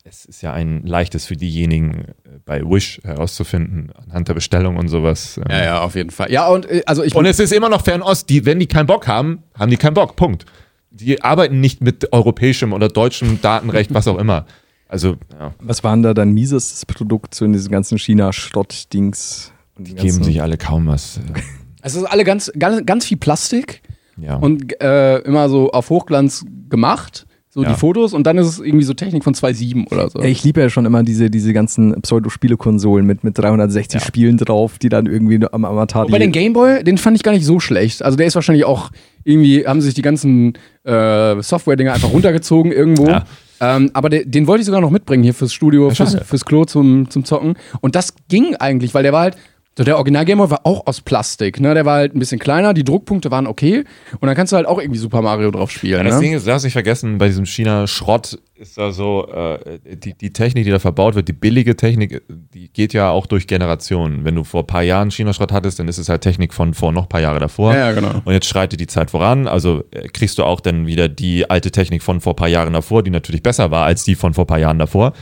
es ist ja ein leichtes für diejenigen äh, bei Wish herauszufinden, anhand der Bestellung und sowas. ähm. Ja, ja, auf jeden Fall. Ja, und äh, also ich Und es ist immer noch Fernost. Die, wenn die keinen Bock haben, haben die keinen Bock. Punkt. Die arbeiten nicht mit europäischem oder deutschem Datenrecht, was auch immer. Also, ja, Was war denn da dein miesestes Produkt so in diesem ganzen China-Schrott-Dings? und die geben sich alle kaum was. äh, es ist alle ganz, ganz, ganz viel Plastik Ja. und äh, immer so auf Hochglanz gemacht, so Ja. die Fotos und dann ist es irgendwie so Technik von 2.7 oder so. Ich liebe ja schon immer diese, diese ganzen Pseudo-Spielekonsolen mit, mit 360 Spielen drauf, die dann irgendwie am Avatar. Bei den Gameboy, den fand ich gar nicht so schlecht. Also der ist wahrscheinlich auch irgendwie, haben sich die ganzen äh, Software-Dinger einfach runtergezogen irgendwo. Ja. Ähm, aber de, den wollte ich sogar noch mitbringen hier fürs Studio, fürs, fürs Klo zum, zum Zocken. Und das ging eigentlich, weil der war halt, so der Original Gameboy war auch aus Plastik. Ne? Der war halt ein bisschen kleiner, die Druckpunkte waren okay. Und dann kannst du halt auch irgendwie Super Mario drauf spielen. Das ne? Ding ist, darfst nicht vergessen, bei diesem China-Schrott ist da so, äh, die, die Technik, die da verbaut wird, die billige Technik, die geht ja auch durch Generationen. Wenn du vor ein paar Jahren China-Schrott hattest, dann ist es halt Technik von vor noch ein paar Jahre davor. Ja, ja, genau. Und jetzt schreitet die Zeit voran, also äh, kriegst du auch dann wieder die alte Technik von vor ein paar Jahren davor, die natürlich besser war als die von vor ein paar Jahren davor.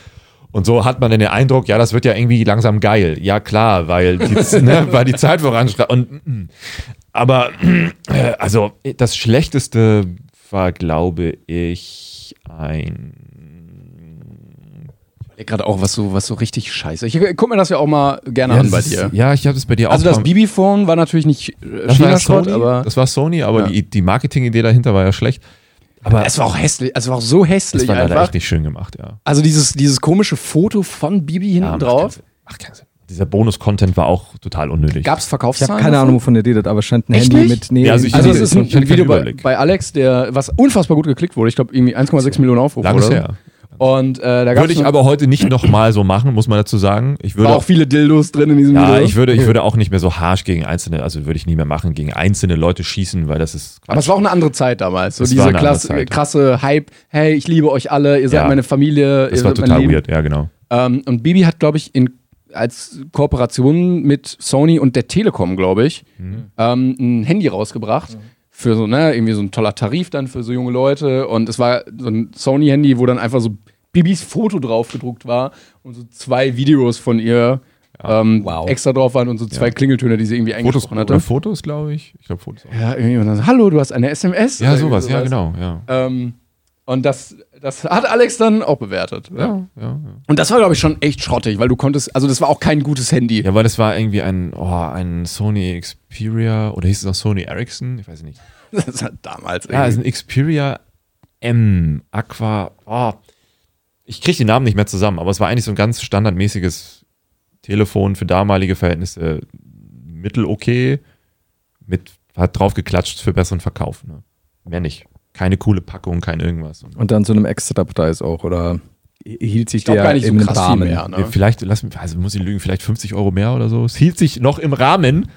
Und so hat man dann den Eindruck, ja, das wird ja irgendwie langsam geil. Ja, klar, weil die, ne, weil die Zeit voranschreitet. Und mm, aber äh, also das Schlechteste war, glaube ich, ein Ich gerade auch was so, was so richtig scheiße. Ich guck mir das ja auch mal gerne an bei dir. Ist, ja, ich habe das bei dir also auch. das BB-Phone war natürlich nicht äh, das war ja Sony, aber das war Sony, aber Ja. die, die Marketing-Idee dahinter war ja schlecht. Aber es war auch hässlich. Es war auch so hässlich das war leider einfach. echt nicht schön gemacht, ja. Also dieses, dieses komische Foto von Bibi hinten ja macht drauf. keinen Sinn. Macht keinen Sinn. Dieser Bonus-Content war auch total unnötig. Gab es Ich Verkaufszahlen? habe keine? Ahnung, wovon ihr redet, aber es scheint ein Echt Handy nicht? mit. Nee, Ja, also ich- Also es ist ich ein, keinen Video bei, bei Alex, der was unfassbar gut geklickt wurde. Ich glaube irgendwie 1,6 Millionen Aufrufe. Langes oder her. Und äh, da Würde ich aber heute nicht nochmal so machen, muss man dazu sagen. Ich würde war auch viele Dildos drin in diesem ja, Video. ich würde, ich würde auch nicht mehr so harsh gegen einzelne, also würde ich nie mehr machen, gegen einzelne Leute schießen, weil das ist aber es war auch eine andere Zeit damals. So Es diese klasse, Zeit. krasse Hype. Hey, ich liebe euch alle. Ihr seid Ja. meine Familie. das war total weird, ja, genau. Ähm, und Bibi hat, glaube ich, in, als Kooperation mit Sony und der Telekom, glaube ich, Mhm. ähm, ein Handy rausgebracht. Für so, ne, irgendwie so ein toller Tarif dann für so junge Leute. Und es war so ein Sony-Handy, wo dann einfach so Bibis Foto drauf gedruckt war und so zwei Videos von ihr ähm, Wow. extra drauf waren und so zwei Ja. Klingeltöne, die sie irgendwie Fotos, eingesprochen oder hatte. Fotos, glaube ich. Ich glaube Fotos auch. Ja, irgendwie und dann so, hallo, du hast eine SMS. Ja, Oder sowas, irgendwie ja, genau, ja. Ähm, und das, das hat Alex dann auch bewertet. Ja, ja, ja. Und das war, glaube ich, schon echt schrottig, weil du konntest, also das war auch kein gutes Handy. Ja, weil das war irgendwie ein, oh, ein Sony Xperia oder hieß es noch Sony Ericsson? Ich weiß nicht. Das hat damals Ja, es irgendwie. ist ein Xperia M Aqua. Oh, ich kriege die Namen nicht mehr zusammen, aber es war eigentlich so ein ganz standardmäßiges Telefon für damalige Verhältnisse mittel okay, mit hat drauf geklatscht für besseren Verkauf. Ne? Mehr nicht. Keine coole Packung, kein irgendwas. Und Und dann zu einem Extrapreis auch, oder hielt sich der gar nicht so im viel Rahmen? mehr. Ne? Vielleicht, lass mich, also muss ich lügen, vielleicht 50 Euro mehr oder so. Es hielt sich noch im Rahmen,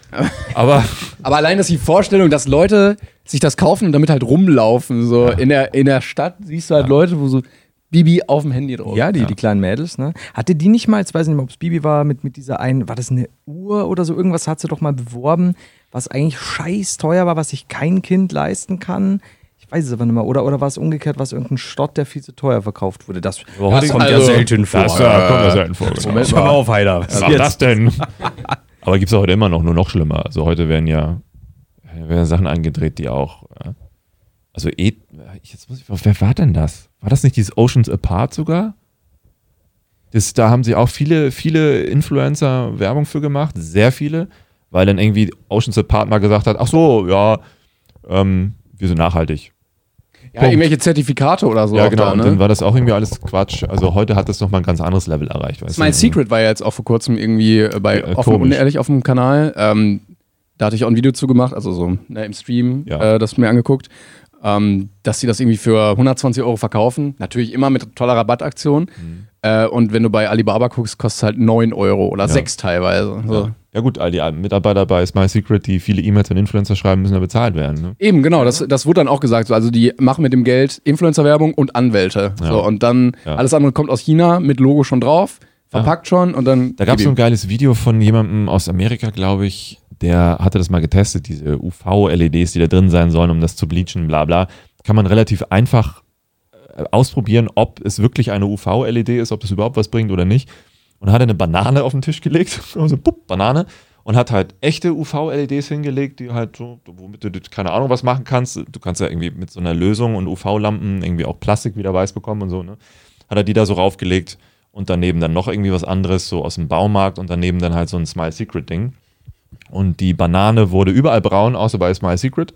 aber Aber allein, dass die Vorstellung, dass Leute sich das kaufen und damit halt rumlaufen, so in, der, in der Stadt siehst du halt Leute, wo so Bibi auf dem Handy drauf. Ja, die, die kleinen Mädels, ne? Hatte die nicht mal, jetzt weiß ich nicht mehr, ob es Bibi war, mit, mit dieser einen, war das eine Uhr oder so, irgendwas hat sie doch mal beworben, was eigentlich scheiß teuer war, was sich kein Kind leisten kann. Ich weiß es aber nicht mehr. Oder, oder war es umgekehrt, was irgendein Schrott, der viel zu teuer verkauft wurde? Das, das kommt ja selten vor. Das ja, kommt ja selten vor. Genau. Moment Hör mal auf, Heider. Was war das denn? Aber gibt es heute immer noch, nur noch schlimmer. Also heute werden ja werden Sachen angedreht, die auch. äh, Also eh, jetzt muss ich, wer war denn das? War das nicht dieses Oceans Apart sogar? Das, da haben sie auch viele, viele Influencer Werbung für gemacht, sehr viele, weil dann irgendwie Oceans Apart mal gesagt hat, ach so, ja, ähm, wir sind nachhaltig. Ja, irgendwelche Zertifikate oder so. ja, genau. Da, Und ne? dann war das auch irgendwie alles Quatsch. Also heute hat das nochmal ein ganz anderes Level erreicht. Weißt mein? Secret war ja jetzt auch vor kurzem irgendwie äh, bei Ja, offen komisch. unehrlich auf dem Kanal. Ähm, da hatte ich auch ein Video zu gemacht, also so ne, im Stream, Ja. äh, das mir angeguckt, ähm, dass sie das irgendwie für 120 Euro verkaufen. Natürlich immer mit toller Rabattaktion. Mhm. Äh, und wenn du bei Alibaba guckst, kostet es halt 9 Euro oder 6 teilweise. So. Ja. ja gut, all die Mitarbeiter bei Smile Secret, die viele E-Mails an Influencer schreiben, müssen ja bezahlt werden. Ne? Eben, genau, das, das wurde dann auch gesagt. So, also die machen mit dem Geld Influencer-Werbung und Anwälte. Ja. So, und dann Ja. alles andere kommt aus China mit Logo schon drauf, verpackt schon und dann. Da gab es so ein geiles Video von jemandem aus Amerika, glaube ich, der hatte das mal getestet, diese UV-LEDs, die da drin sein sollen, um das zu bleachen, bla bla. Kann man relativ einfach äh, ausprobieren, ob es wirklich eine UV-LED ist, ob das überhaupt was bringt oder nicht. Und hat eine Banane auf den Tisch gelegt, also pup, Banane, und hat halt echte UV-LEDs hingelegt, die halt so, womit du keine Ahnung was machen kannst. Du kannst ja irgendwie mit so einer Lösung und UV-Lampen irgendwie auch Plastik wieder weiß bekommen und so, ne? Hat er die da so raufgelegt und daneben dann noch irgendwie was anderes, so aus dem Baumarkt und daneben dann halt so ein Smile Secret Ding. Und die Banane wurde überall braun, außer bei Smile Secret.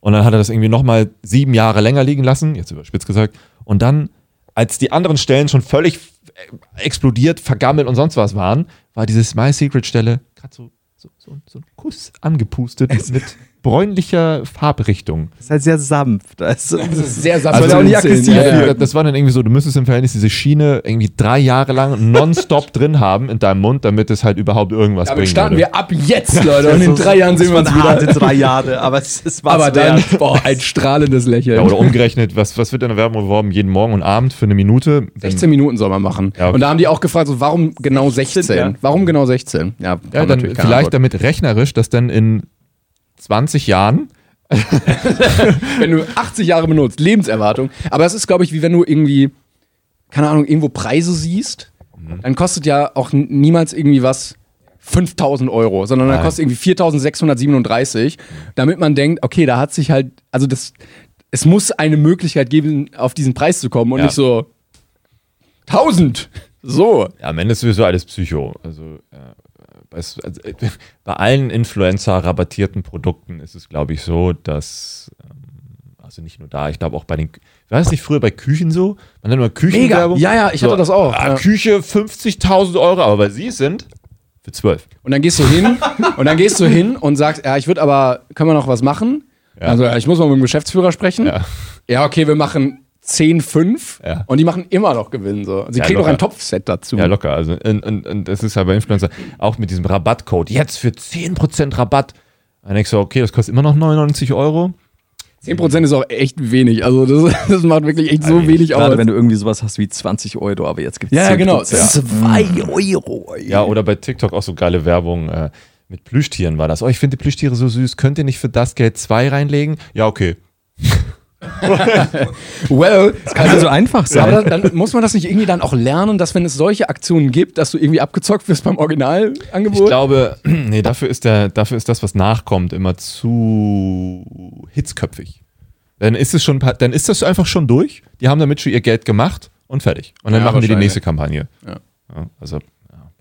Und dann hat er das irgendwie nochmal sieben Jahre länger liegen lassen, jetzt überspitzt gesagt. Und dann, als die anderen Stellen schon völlig äh, explodiert, vergammelt und sonst was waren, war diese Smile Secret Stelle gerade so, so, so, so ein Kuss angepustet mit bräunlicher Farbrichtung. Das ist halt sehr sanft. Also, Das ist sehr Also, sanft. auch nicht aggressiv Ja, Ja, das war dann irgendwie so, du müsstest im Verhältnis diese Schiene irgendwie drei Jahre lang nonstop drin haben in deinem Mund, damit es halt überhaupt irgendwas Damit bringen starten würde. wir ab jetzt, Leute. Und in drei Jahren sehen wir uns harte wieder. drei Jahre, aber es ist was Aber dann, wert. boah, ein strahlendes Lächeln. Ja, oder umgerechnet, was, was wird in der Werbung beworben? Jeden Morgen und Abend für eine Minute? Wenn- 16 Minuten soll man machen. Ja, okay. Und da haben die auch gefragt, so, warum genau 16? ja. Warum genau 16? Ja, dann vielleicht Antwort. damit rechnerisch, dass dann in 20 Jahren wenn du 80 Jahre benutzt, Lebenserwartung. Aber es ist, glaube ich, wie wenn du irgendwie, keine Ahnung, irgendwo Preise siehst, Mhm. dann kostet ja auch niemals irgendwie was 5000 Euro, sondern dann kostet irgendwie 4637, damit man denkt, okay, da hat sich halt, also das, es muss eine Möglichkeit geben, auf diesen Preis zu kommen und Ja. nicht so 1000. So. Ja, am Ende ist sowieso alles Psycho. Also, äh, bei, also bei allen Influencer-rabattierten Produkten ist es, glaube ich, so, dass, ähm, also nicht nur da, ich glaube auch bei den, war das nicht früher bei Küchen so? Man hat immer Küchenwerbung. Ja, ja, ich hatte das auch. Ah, Ja. Küche 50.000 Euro, aber weil sie sind, für 12. Und dann gehst du hin und dann gehst du hin und sagst, ja, ich würde aber, können wir noch was machen? Ja. Also, ich muss mal mit dem Geschäftsführer sprechen. Ja. Ja, okay, wir machen 10, 5 Ja. und die machen immer noch Gewinn. So. Sie Ja, kriegen noch ein Topfset dazu. Ja, locker. Also, und, und, und das ist halt bei Influencer auch mit diesem Rabattcode. Jetzt für 10% Rabatt. Dann denkst du, okay, das kostet immer noch 99 Euro. 10% ist auch echt wenig. Also das, das macht wirklich echt so wenig aus. Gerade wenn du irgendwie sowas hast wie 20 Euro, aber jetzt gibt es ja, ja, genau. 2 Euro. Ja, oder bei TikTok auch so geile Werbung. Äh, mit Plüschtieren war das. Oh, ich finde die Plüschtiere so süß. Könnt ihr nicht für das Geld zwei reinlegen? Ja, okay. Well, Kann also so einfach sein. aber dann, dann muss man das nicht irgendwie dann auch lernen, dass wenn es solche Aktionen gibt, dass du irgendwie abgezockt wirst beim Ich Originalangebot? glaube, nee, dafür ist, der, dafür ist das, was nachkommt, immer zu hitzköpfig. Dann ist es schon, dann ist das einfach schon durch. Die haben damit schon ihr Geld gemacht und fertig. Und dann Ja, machen die die nächste Kampagne. Ja. Also,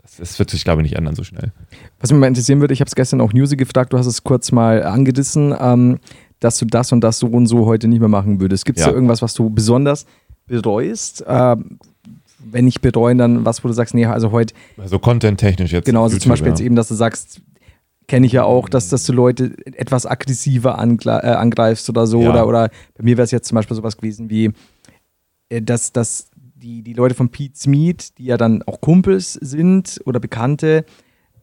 das, das wird sich, glaube ich, nicht ändern so schnell. Was mich mal interessieren würde, ich habe es gestern auch Newsy gefragt, du hast es kurz mal angedissen, ähm, dass du das und das so und so heute nicht mehr machen würdest. Gibt es Ja. da irgendwas, was du besonders bereust? Ähm, wenn nicht bereuen, dann was, wo du sagst, nee, also heute, Also content-technisch jetzt. genau, also YouTube, zum Beispiel ja. jetzt eben, dass du sagst, kenne ich ja auch, dass, dass du Leute etwas aggressiver äh, angreifst oder so. Ja. Oder, oder bei mir wäre es jetzt zum Beispiel sowas gewesen wie, äh, dass, dass die, die Leute von Pete's Meat, die ja dann auch Kumpels sind oder Bekannte,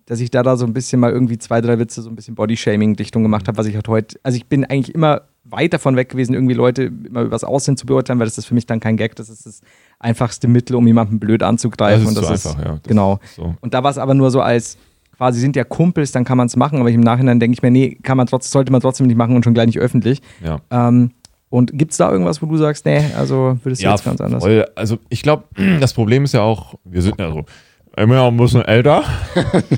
dass ich da da so ein bisschen mal irgendwie zwei, drei Witze so ein bisschen Bodyshaming-Richtung gemacht habe, was ich halt heute, also ich bin eigentlich immer weit davon weg gewesen, irgendwie Leute immer über das Aussehen zu beurteilen, weil das ist für mich dann kein Gag, das ist das einfachste Mittel, um jemanden blöd anzugreifen. Das ist und das einfach, ja. Das genau. ist so. Und da war es aber nur so als, quasi sind ja Kumpels, dann kann man es machen, aber im Nachhinein denke ich mir, nee, kann man trotz, sollte man trotzdem nicht machen und schon gleich nicht öffentlich. Ja. Ähm, und gibt es da irgendwas, wo du sagst, nee, also würdest du Ja, jetzt ganz anders? voll. Also ich glaube, das Problem ist ja auch, wir sind ja so immer ein bisschen älter.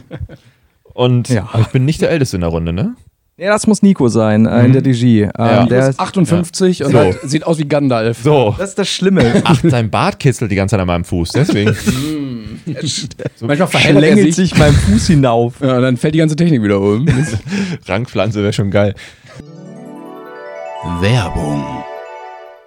Und Ja. ich bin nicht der Älteste in der Runde, ne? Nee, das muss Nico sein, äh, in der Regie. Ähm, Ja. Der ist, 58 und So. hat, sieht aus wie Gandalf. So. das ist das Schlimme. Ach, sein Bart kitzelt die ganze Zeit an meinem Fuß, deswegen. Manchmal verhält er Schlängelt sich. sich meinem Fuß hinauf. Ja, dann fällt die ganze Technik wieder um. Rankpflanze wäre schon geil. Werbung.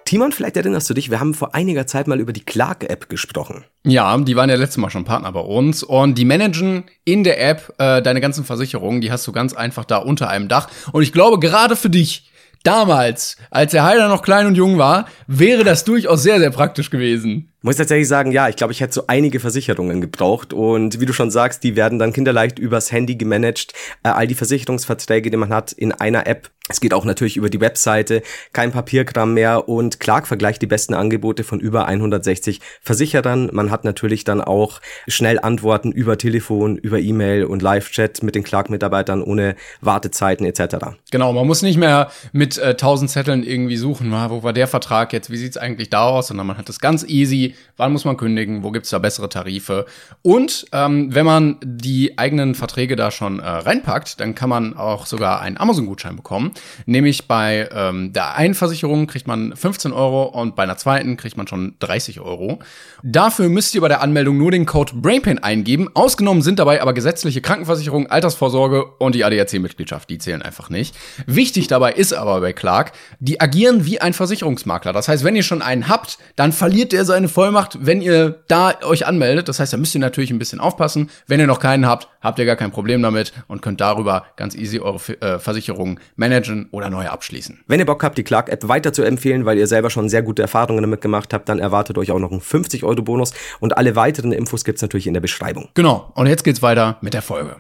Timon, vielleicht erinnerst du dich, wir haben vor einiger Zeit mal über die Clark-App gesprochen. Ja, die waren ja letztes Mal schon Partner bei uns und die managen in der App äh, deine ganzen Versicherungen. Die hast du ganz einfach da unter einem Dach. Und ich glaube, gerade für dich, damals, als der Heiler noch klein und jung war, wäre das durchaus sehr, sehr praktisch gewesen. Muss tatsächlich sagen, ja, ich glaube, ich hätte so einige Versicherungen gebraucht und wie du schon sagst, die werden dann kinderleicht übers Handy gemanagt. Äh, all die Versicherungsverträge, die man hat in einer App. Es geht auch natürlich über die Webseite, kein Papierkram mehr und Clark vergleicht die besten Angebote von über 160 Versicherern. Man hat natürlich dann auch schnell Antworten über Telefon, über E-Mail und Live-Chat mit den Clark-Mitarbeitern ohne Wartezeiten etc. Genau, man muss nicht mehr mit äh, tausend Zetteln irgendwie suchen, wo war der Vertrag jetzt, wie sieht's eigentlich da aus, sondern man hat das ganz easy, wann muss man kündigen, wo gibt's da bessere Tarife. Und ähm, wenn man die eigenen Verträge da schon äh, reinpackt, dann kann man auch sogar einen Amazon-Gutschein bekommen. Nämlich bei ähm, der einen Versicherung kriegt man 15 Euro und bei einer zweiten kriegt man schon 30 Euro. Dafür müsst ihr bei der Anmeldung nur den Code BrainPain eingeben. Ausgenommen sind dabei aber gesetzliche Krankenversicherung, Altersvorsorge und die ADAC-Mitgliedschaft. Die zählen einfach nicht. Wichtig dabei ist aber bei Clark, die agieren wie ein Versicherungsmakler. Das heißt, wenn ihr schon einen habt, dann verliert der seine Vollmacht, wenn ihr da euch anmeldet. Das heißt, da müsst ihr natürlich ein bisschen aufpassen. Wenn ihr noch keinen habt, habt ihr gar kein Problem damit und könnt darüber ganz easy eure äh, Versicherungen managen oder neu abschließen. Wenn ihr Bock habt, die Clark-App weiter zu empfehlen, weil ihr selber schon sehr gute Erfahrungen damit gemacht habt, dann erwartet euch auch noch einen 50-Euro-Bonus und alle weiteren Infos gibt's natürlich in der Beschreibung. Genau, und jetzt geht's weiter mit der Folge.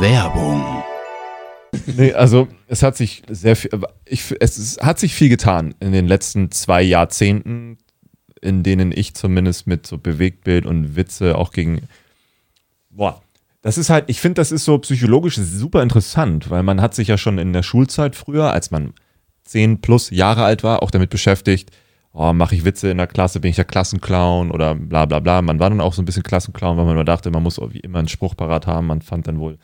Werbung. Nee, also es hat sich sehr viel, ich, es, hat sich viel getan in den letzten zwei Jahrzehnten, in denen ich zumindest mit so Bewegtbild und Witze auch gegen, boah, das ist halt, ich finde, das ist so psychologisch super interessant, weil man hat sich ja schon in der Schulzeit früher, als man zehn plus Jahre alt war, auch damit beschäftigt, oh, mache ich Witze in der Klasse, bin ich der Klassenclown oder bla bla bla. Man war dann auch so ein bisschen Klassenclown, weil man immer dachte, man muss wie immer einen Spruch parat haben. Man fand dann wohl,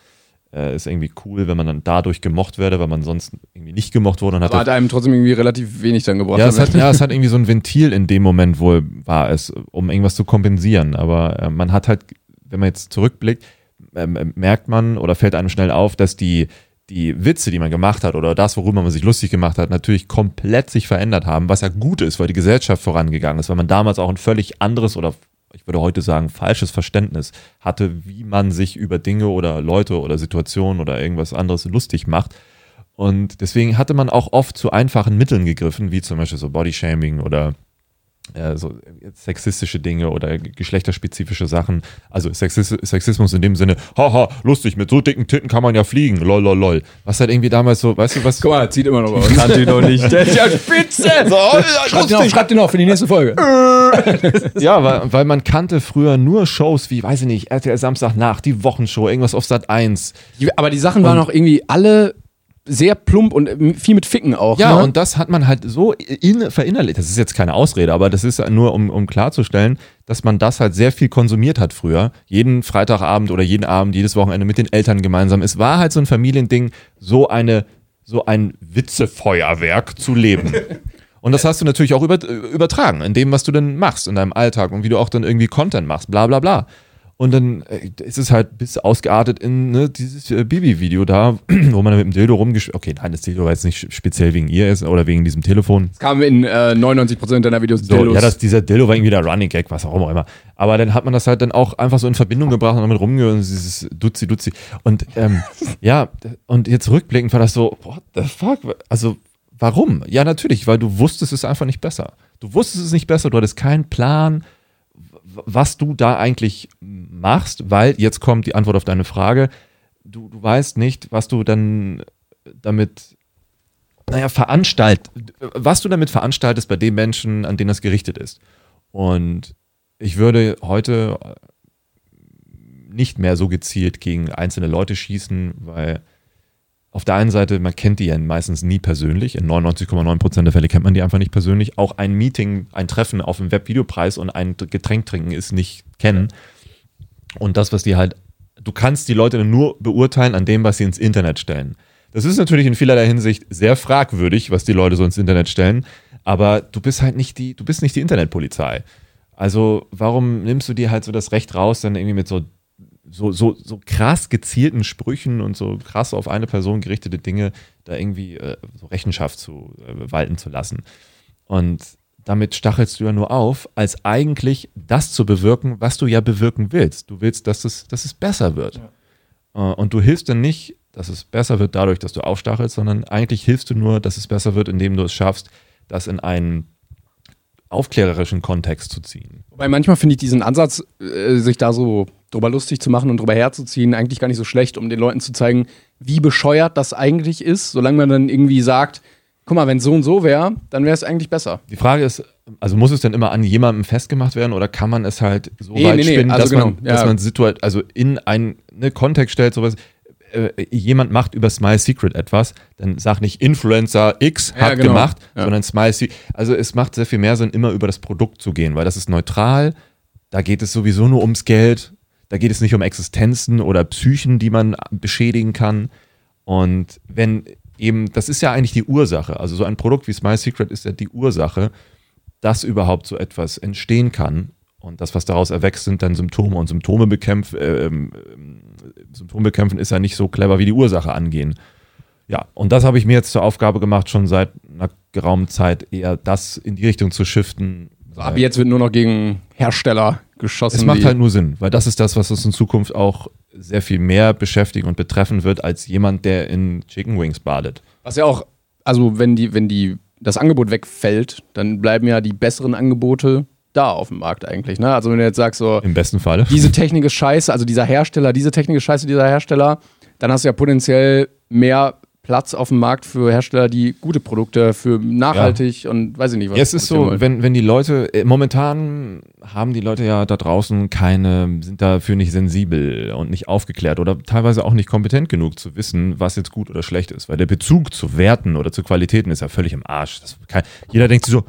äh, ist irgendwie cool, wenn man dann dadurch gemocht werde, weil man sonst irgendwie nicht gemocht wurde. Und Aber hat einem trotzdem irgendwie relativ wenig dann gebracht. ja, es hat, ja, es hat irgendwie so ein Ventil in dem Moment wohl, war es, um irgendwas zu kompensieren. Aber äh, man hat halt, wenn man jetzt zurückblickt, ähm, merkt man oder fällt einem schnell auf, dass die, die Witze, die man gemacht hat oder das, worüber man sich lustig gemacht hat, natürlich komplett sich verändert haben, was ja gut ist, weil die Gesellschaft vorangegangen ist, weil man damals auch ein völlig anderes oder ich würde heute sagen, falsches Verständnis hatte, wie man sich über Dinge oder Leute oder Situationen oder irgendwas anderes lustig macht. Und deswegen hatte man auch oft zu einfachen Mitteln gegriffen, wie zum Beispiel so Bodyshaming oder äh, so sexistische Dinge oder geschlechterspezifische Sachen. Also Sexis Sexismus in dem Sinne, haha, lustig, mit so dicken Titten kann man ja fliegen, lol, lol, lol. Was halt irgendwie damals so, weißt du, was... Guck mal, zieht immer noch uns. Kannte ihn noch nicht. Der ist ja spitze. So, ja, Schreibt ihn auf, schreibt ihn auf für die nächste Folge. Ja, weil, weil man kannte früher nur Shows wie, weiß ich nicht, RTL Samstagnacht, die Wochenshow, irgendwas auf Sat 1. Die- Aber die Sachen waren auch irgendwie alle sehr plump und ähm, viel mit Ficken auch. Ja, ne? und das hat man halt so in, verinnerlicht. Das ist jetzt keine Ausrede, aber das ist nur, um, um klarzustellen, dass man das halt sehr viel konsumiert hat früher. Jeden Freitagabend oder jeden Abend, jedes Wochenende mit den Eltern gemeinsam. Es war halt so ein Familiending, so eine, so ein Witzefeuerwerk zu leben. Und das hast du natürlich auch über, übertragen in dem, was du denn machst in deinem Alltag und wie du auch dann irgendwie Content machst, bla bla bla. Und dann äh, ist es halt bis ausgeartet in ne, dieses äh, Bibi-Video da, wo man mit dem Dildo rumgesch... Okay, nein, das Dildo war jetzt nicht speziell wegen ihr ist oder wegen diesem Telefon. Es kam in äh, 99% deiner Videos So, Dildos. ja, das, dieser Dildo war irgendwie der Running Gag, was auch immer. Aber dann hat man das halt dann auch einfach so in Verbindung gebracht und damit rumgehört, dieses Duzi Duzi. Und ähm, ja, und jetzt rückblickend war das so, what the fuck? Also, warum? Ja, natürlich, weil du wusstest es einfach nicht besser. Du wusstest es nicht besser, du hattest keinen Plan, was du da eigentlich machst, weil jetzt kommt die Antwort auf deine Frage. Du, du weißt nicht, was du dann damit naja, veranstalt, was du damit veranstaltest bei den Menschen, an denen das gerichtet ist. Und ich würde heute nicht mehr so gezielt gegen einzelne Leute schießen, weil auf der einen Seite, man kennt die ja meistens nie persönlich. In 99,9% der Fälle kennt man die einfach nicht persönlich. Auch ein Meeting, ein Treffen auf dem Webvideopreis und ein Getränk trinken ist nicht kennen. Und das, was die halt, du kannst die Leute nur beurteilen an dem, was sie ins Internet stellen. Das ist natürlich in vielerlei Hinsicht sehr fragwürdig, was die Leute so ins Internet stellen, aber du bist halt nicht die, du bist nicht die Internetpolizei. Also warum nimmst du dir halt so das Recht raus, dann irgendwie mit so, so, so, so krass gezielten Sprüchen und so krass auf eine Person gerichtete Dinge da irgendwie äh, so Rechenschaft zu äh, walten zu lassen? Und damit stachelst du ja nur auf, als eigentlich das zu bewirken, was du ja bewirken willst. Du willst, dass es, dass es besser wird. Äh, Und du hilfst dann nicht, dass es besser wird dadurch, dass du aufstachelst, sondern eigentlich hilfst du nur, dass es besser wird, indem du es schaffst, das in einen aufklärerischen Kontext zu ziehen. Wobei manchmal finde ich diesen Ansatz, äh, sich da so drüber lustig zu machen und drüber herzuziehen, eigentlich gar nicht so schlecht, um den Leuten zu zeigen, wie bescheuert das eigentlich ist, solange man dann irgendwie sagt, guck mal, wenn so und so wäre, dann wäre es eigentlich besser. Die Frage ist, also muss es denn immer an jemandem festgemacht werden oder kann man es halt so Nee, weit nee, nee, spinnen, also dass, genau, man, ja. dass man situat also in einen ne, Kontext stellt, sowas. Äh, jemand macht über Smile Secret etwas, dann sag nicht Influencer X Ja, hat genau. gemacht, Ja. sondern Smile Secret. Also es macht sehr viel mehr Sinn, immer über das Produkt zu gehen, weil das ist neutral. Da geht es sowieso nur ums Geld. Da geht es nicht um Existenzen oder Psychen, die man beschädigen kann. Und wenn eben, das ist ja eigentlich die Ursache. Also so ein Produkt wie Smile Secret ist ja die Ursache, dass überhaupt so etwas entstehen kann. Und das, was daraus erwächst, sind dann Symptome. Und Symptome, bekämpf, ähm, ähm, Symptome bekämpfen ist ja nicht so clever wie die Ursache angehen. Ja, und das habe ich mir jetzt zur Aufgabe gemacht, schon seit einer geraumen Zeit eher das in die Richtung zu shiften. So, ab jetzt wird nur noch gegen Hersteller geschossen. Es macht halt nur Sinn, weil das ist das, was uns in Zukunft auch sehr viel mehr beschäftigen und betreffen wird, als jemand, der in Chicken Wings badet. Was ja auch, also wenn die, wenn die, das Angebot wegfällt, dann bleiben ja die besseren Angebote da auf dem Markt eigentlich. Ne? Also wenn du jetzt sagst, so, Im besten Falle. diese Technik ist scheiße, also dieser Hersteller, diese Technik ist scheiße, dieser Hersteller, dann hast du ja potenziell mehr Platz auf dem Markt für Hersteller, die gute Produkte für nachhaltig und weiß ich nicht was. Ja, es ist so, wenn, wenn die Leute, äh, momentan haben die Leute ja da draußen keine, sind dafür nicht sensibel und nicht aufgeklärt oder teilweise auch nicht kompetent genug zu wissen, was jetzt gut oder schlecht ist. Weil der Bezug zu Werten oder zu Qualitäten ist ja völlig im Arsch. Kann, jeder denkt sich so,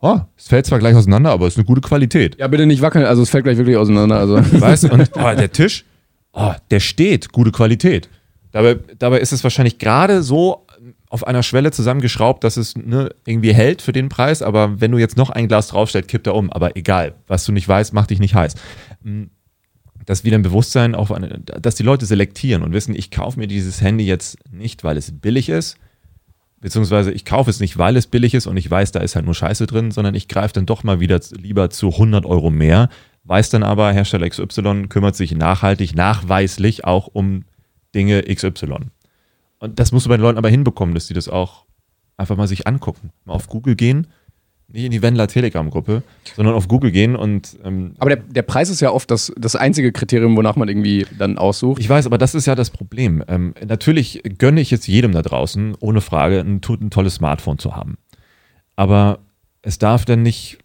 oh, es fällt zwar gleich auseinander, aber es ist eine gute Qualität. ja, bitte nicht wackeln, also es fällt gleich wirklich auseinander. Also. Weißt du? Und oh, der Tisch, oh, der steht, gute Qualität. Dabei, dabei ist es wahrscheinlich gerade so auf einer Schwelle zusammengeschraubt, dass es ne, irgendwie hält für den Preis, aber wenn du jetzt noch ein Glas draufstellst, kippt er um. Aber egal, was du nicht weißt, macht dich nicht heiß. Mm, Das wieder ein Bewusstsein, auf eine, dass die Leute selektieren und wissen, ich kaufe mir dieses Handy jetzt nicht, weil es billig ist, beziehungsweise ich kaufe es nicht, weil es billig ist und ich weiß, da ist halt nur Scheiße drin, sondern ich greife dann doch mal wieder lieber zu 100 Euro mehr, weiß dann aber, Hersteller XY kümmert sich nachhaltig, nachweislich auch um Dinge XY. Und das musst du bei den Leuten aber hinbekommen, dass die das auch einfach mal sich angucken. Mal auf Google gehen, nicht in die Wendler Telegram-Gruppe, sondern auf Google gehen und ähm, Aber der, der Preis ist ja oft das, das einzige Kriterium, wonach man irgendwie dann aussucht. Ich weiß, aber das ist ja das Problem. Ähm, natürlich gönne ich jetzt jedem da draußen, ohne Frage, ein, ein tolles Smartphone zu haben. Aber es darf dann nicht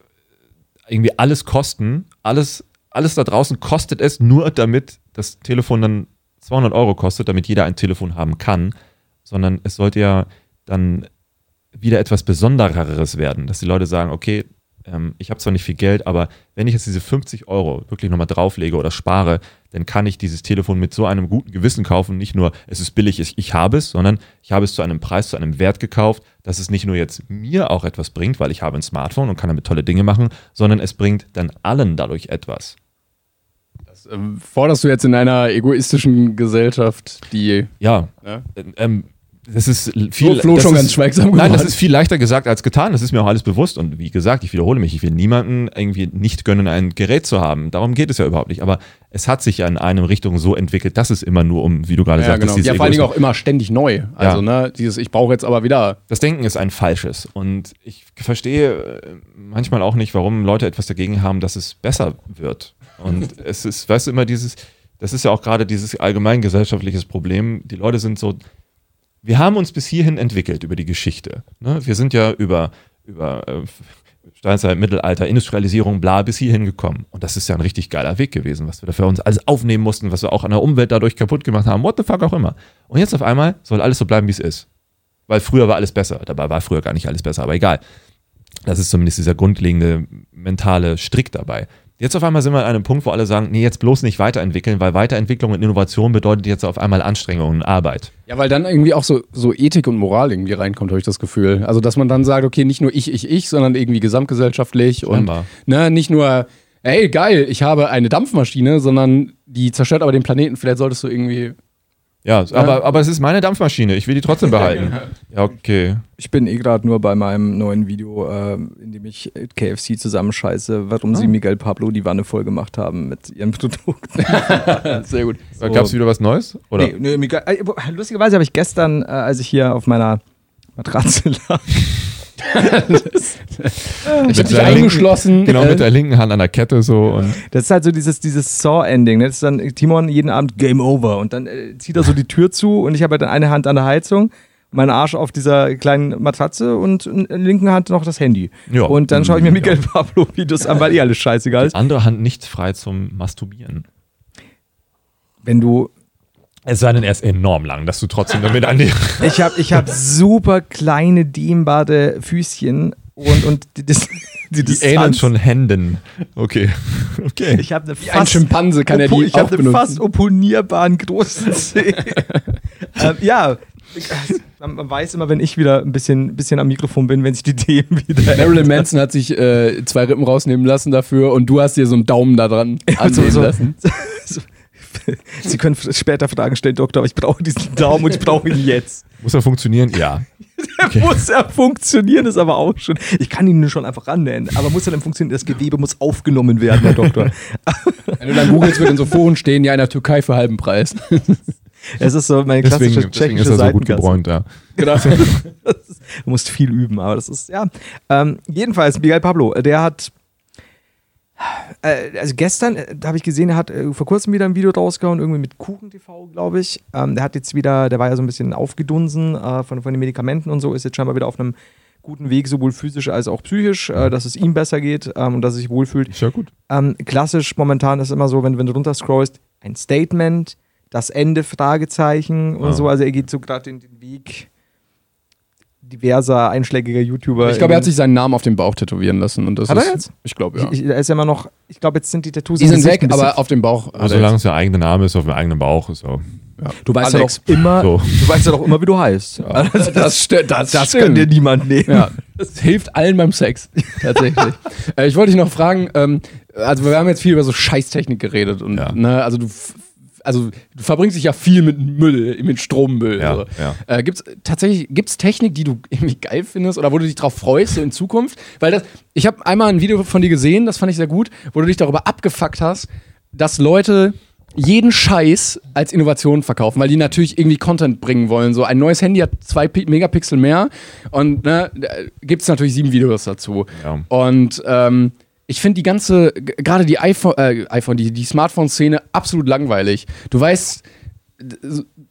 irgendwie alles kosten. Alles, alles da draußen kostet es nur, damit das Telefon dann 200 Euro kostet, damit jeder ein Telefon haben kann. Sondern es sollte ja dann wieder etwas Besondereres werden, dass die Leute sagen, okay, ähm, ich habe zwar nicht viel Geld, aber wenn ich jetzt diese 50 Euro wirklich nochmal drauflege oder spare, dann kann ich dieses Telefon mit so einem guten Gewissen kaufen. Nicht nur, es ist billig, ich, ich habe es, sondern ich habe es zu einem Preis, zu einem Wert gekauft, dass es nicht nur jetzt mir auch etwas bringt, weil ich habe ein Smartphone und kann damit tolle Dinge machen, sondern es bringt dann allen dadurch etwas. Ähm, Forderst du jetzt in einer egoistischen Gesellschaft, die. Ja, Ja. ähm, das ist viel. Flo das schon ist, ganz schweigsam Nein, das ist viel leichter gesagt als getan. Das ist mir auch alles bewusst. Und wie gesagt, ich wiederhole mich, ich will niemanden irgendwie nicht gönnen, ein Gerät zu haben. Darum geht es ja überhaupt nicht. Aber es hat sich ja in eine Richtung so entwickelt, dass es immer nur um, wie du gerade Ja, sagtest, genau. dieses ja, vor allen Dingen auch immer ständig neu. Also, ne, dieses, ich brauche jetzt aber wieder. das Denken ist ein falsches. Und ich verstehe äh, manchmal auch nicht, warum Leute etwas dagegen haben, dass es besser wird. Und es ist, weißt du, immer dieses, das ist ja auch gerade dieses allgemein gesellschaftliches Problem. Die Leute sind so, wir haben uns bis hierhin entwickelt über die Geschichte. Ne? Wir sind ja über, über äh, Steinzeit, Mittelalter, Industrialisierung, bla, bis hierhin gekommen. Und das ist ja ein richtig geiler Weg gewesen, was wir dafür uns alles aufnehmen mussten, was wir auch an der Umwelt dadurch kaputt gemacht haben, what the fuck auch immer. Und jetzt auf einmal soll alles so bleiben, wie es ist. Weil früher war alles besser. Dabei war früher gar nicht alles besser, aber egal. Das ist zumindest dieser grundlegende mentale Strick dabei. Jetzt auf einmal sind wir an einem Punkt, wo alle sagen, nee, jetzt bloß nicht weiterentwickeln, weil Weiterentwicklung und Innovation bedeutet jetzt auf einmal Anstrengung und Arbeit. Ja, weil dann irgendwie auch so, so Ethik und Moral irgendwie reinkommt, habe ich das Gefühl. Also, dass man dann sagt, okay, nicht nur ich, ich, ich, sondern irgendwie gesamtgesellschaftlich und Scheinbar. ne, nicht nur, ey, geil, ich habe eine Dampfmaschine, sondern die zerstört aber den Planeten. Vielleicht solltest du irgendwie. Ja, aber, aber es ist meine Dampfmaschine, ich will die trotzdem behalten. Ja, okay. Ich bin eh gerade nur bei meinem neuen Video, äh, in dem ich KFC zusammenscheiße, warum sie Miguel Pablo die Wanne voll gemacht haben mit ihren Produkten. Sehr gut. Da Gab es wieder was Neues? Oder? Nee, nee, Miguel, äh, lustigerweise habe ich gestern, äh, als ich hier auf meiner Matratze lag, Ich hab Mit dich der eingeschlossen. Genau, äh, mit der linken Hand an der Kette so und Das ist halt so dieses, dieses Saw-Ending. Ne? Das ist dann Timon jeden Abend Game Over und dann äh, zieht er so die Tür zu und ich habe halt dann eine Hand an der Heizung, meinen Arsch auf dieser kleinen Matratze und in der linken Hand noch das Handy. Ja. Und dann schaue ich mir Ja. Miguel Pablo-Videos an, weil eh alles scheißegal ist. andere Hand nicht frei zum Masturbieren. Wenn du Es sei denn, er ist enorm lang, dass du trotzdem damit an die. Ich habe ich hab super kleine, dehnbare Füßchen und, und die, das, die, Die ähneln schon Händen. Okay. Okay. Ich habe eine Wie ein Schimpanse kann er die ich habe einen fast opponierbaren großen Zeh. ähm, ja, man, man weiß immer, wenn ich wieder ein bisschen, bisschen am Mikrofon bin, wenn sich die Themen wieder. Marilyn Manson hat sich äh, zwei Rippen rausnehmen lassen dafür und du hast dir so einen Daumen da dran ansehen so- lassen. So- Sie können später Fragen stellen, Doktor, aber ich brauche diesen Daumen und ich brauche ihn jetzt. Muss er funktionieren? Ja. Okay. Muss er funktionieren, ist aber auch schon. Ich kann ihn nur schon einfach rannennen, aber muss er denn funktionieren? Das Gewebe muss aufgenommen werden, Herr Doktor. Wenn du dann googelst, wird in so Foren stehen, ja, in der Türkei für halben Preis. Es ist so meine Deswegen, klassische deswegen tschechische ist er so gut gebräunt, ja. genau. Du musst viel üben, aber das ist, ja. Ähm, jedenfalls, Miguel Pablo, der hat, also gestern, äh, habe ich gesehen, er hat äh, vor kurzem wieder ein Video rausgehauen, irgendwie mit Kuchen TV, glaube ich. Ähm, der hat jetzt wieder, der war ja so ein bisschen aufgedunsen äh, von, von den Medikamenten und so, ist jetzt scheinbar wieder auf einem guten Weg, sowohl physisch als auch psychisch, äh, dass es ihm besser geht ähm, und dass er sich wohlfühlt. Ist ja gut. Ähm, klassisch momentan ist immer so, wenn, wenn du runterscrollst, ein Statement, das Ende, Fragezeichen und Ah. so. Also er geht so gerade den, den Weg diverser einschlägiger YouTuber. Ich glaube, er hat sich seinen Namen auf den Bauch tätowieren lassen. Und das Hat er ist, jetzt? Ich glaube, ja. Ich, ich, er ist ja immer noch, ich glaube, jetzt sind die Tattoos die sind weg, aber auf dem Bauch. er solange es der eigene Name ist, auf dem eigenen Bauch, ist so. Du weißt Alex. ja doch immer, So. du weißt ja doch immer, wie du heißt. das, sti- das, Das stimmt. kann dir niemand nehmen. Ja, das hilft allen beim Sex, tatsächlich. äh, ich wollte dich noch fragen, ähm, also wir haben jetzt viel über so Scheißtechnik geredet und Ja. ne, also du also du verbringst dich ja viel mit Müll, mit Strommüll. Ja, so. ja. Äh, gibt's tatsächlich gibt's Technik, die du irgendwie geil findest oder wo du dich drauf freust so in Zukunft? Weil das, ich habe einmal ein Video von dir gesehen, das fand ich sehr gut, wo du dich darüber abgefuckt hast, dass Leute jeden Scheiß als Innovation verkaufen, weil die natürlich irgendwie Content bringen wollen. So ein neues Handy hat zwei Pi- Megapixel mehr und ne, gibt es natürlich sieben Videos dazu. Ja. Und ähm, ich finde die ganze, gerade die iPhone, äh, iPhone, die, die Smartphone-Szene absolut langweilig. Du weißt